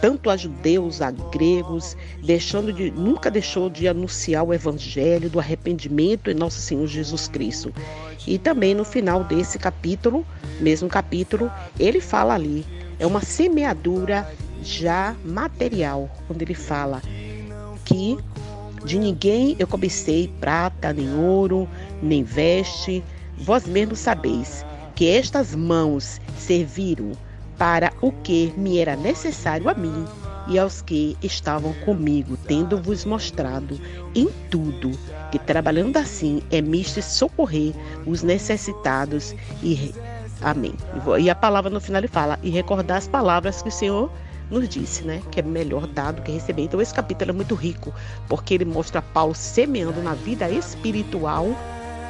Tanto a judeus, a gregos, deixando de nunca deixou de anunciar o evangelho do arrependimento em nosso Senhor Jesus Cristo. E também no final desse capítulo, mesmo capítulo, ele fala ali, é uma semeadura já material, quando ele fala que de ninguém eu cobicei prata, nem ouro, nem veste, vós mesmos sabeis que estas mãos serviram para o que me era necessário a mim e aos que estavam comigo, tendo-vos mostrado em tudo que trabalhando assim é misto socorrer os necessitados e amém. E a palavra no final ele fala e recordar as palavras que o Senhor nos disse, né? Que é melhor dar do que receber. Então esse capítulo é muito rico, porque ele mostra Paulo semeando na vida espiritual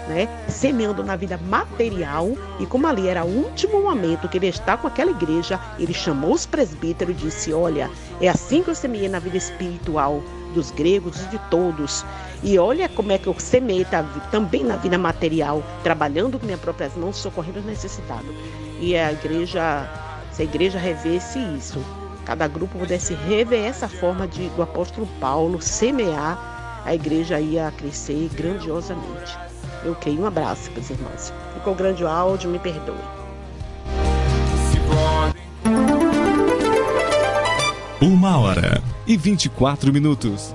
né, semeando na vida material, e como ali era o último momento que ele está com aquela igreja, ele chamou os presbíteros e disse: Olha, é assim que eu semeei na vida espiritual dos gregos e de todos. E olha como é que eu semeei também na vida material, trabalhando com minhas próprias mãos, socorrendo os necessitados. E a igreja, se a igreja revesse isso, cada grupo pudesse rever essa forma de, do apóstolo Paulo semear, a igreja ia crescer grandiosamente. Ok, um abraço para os irmãos. Ficou grande o áudio, me perdoe. Uma hora e 24 minutos.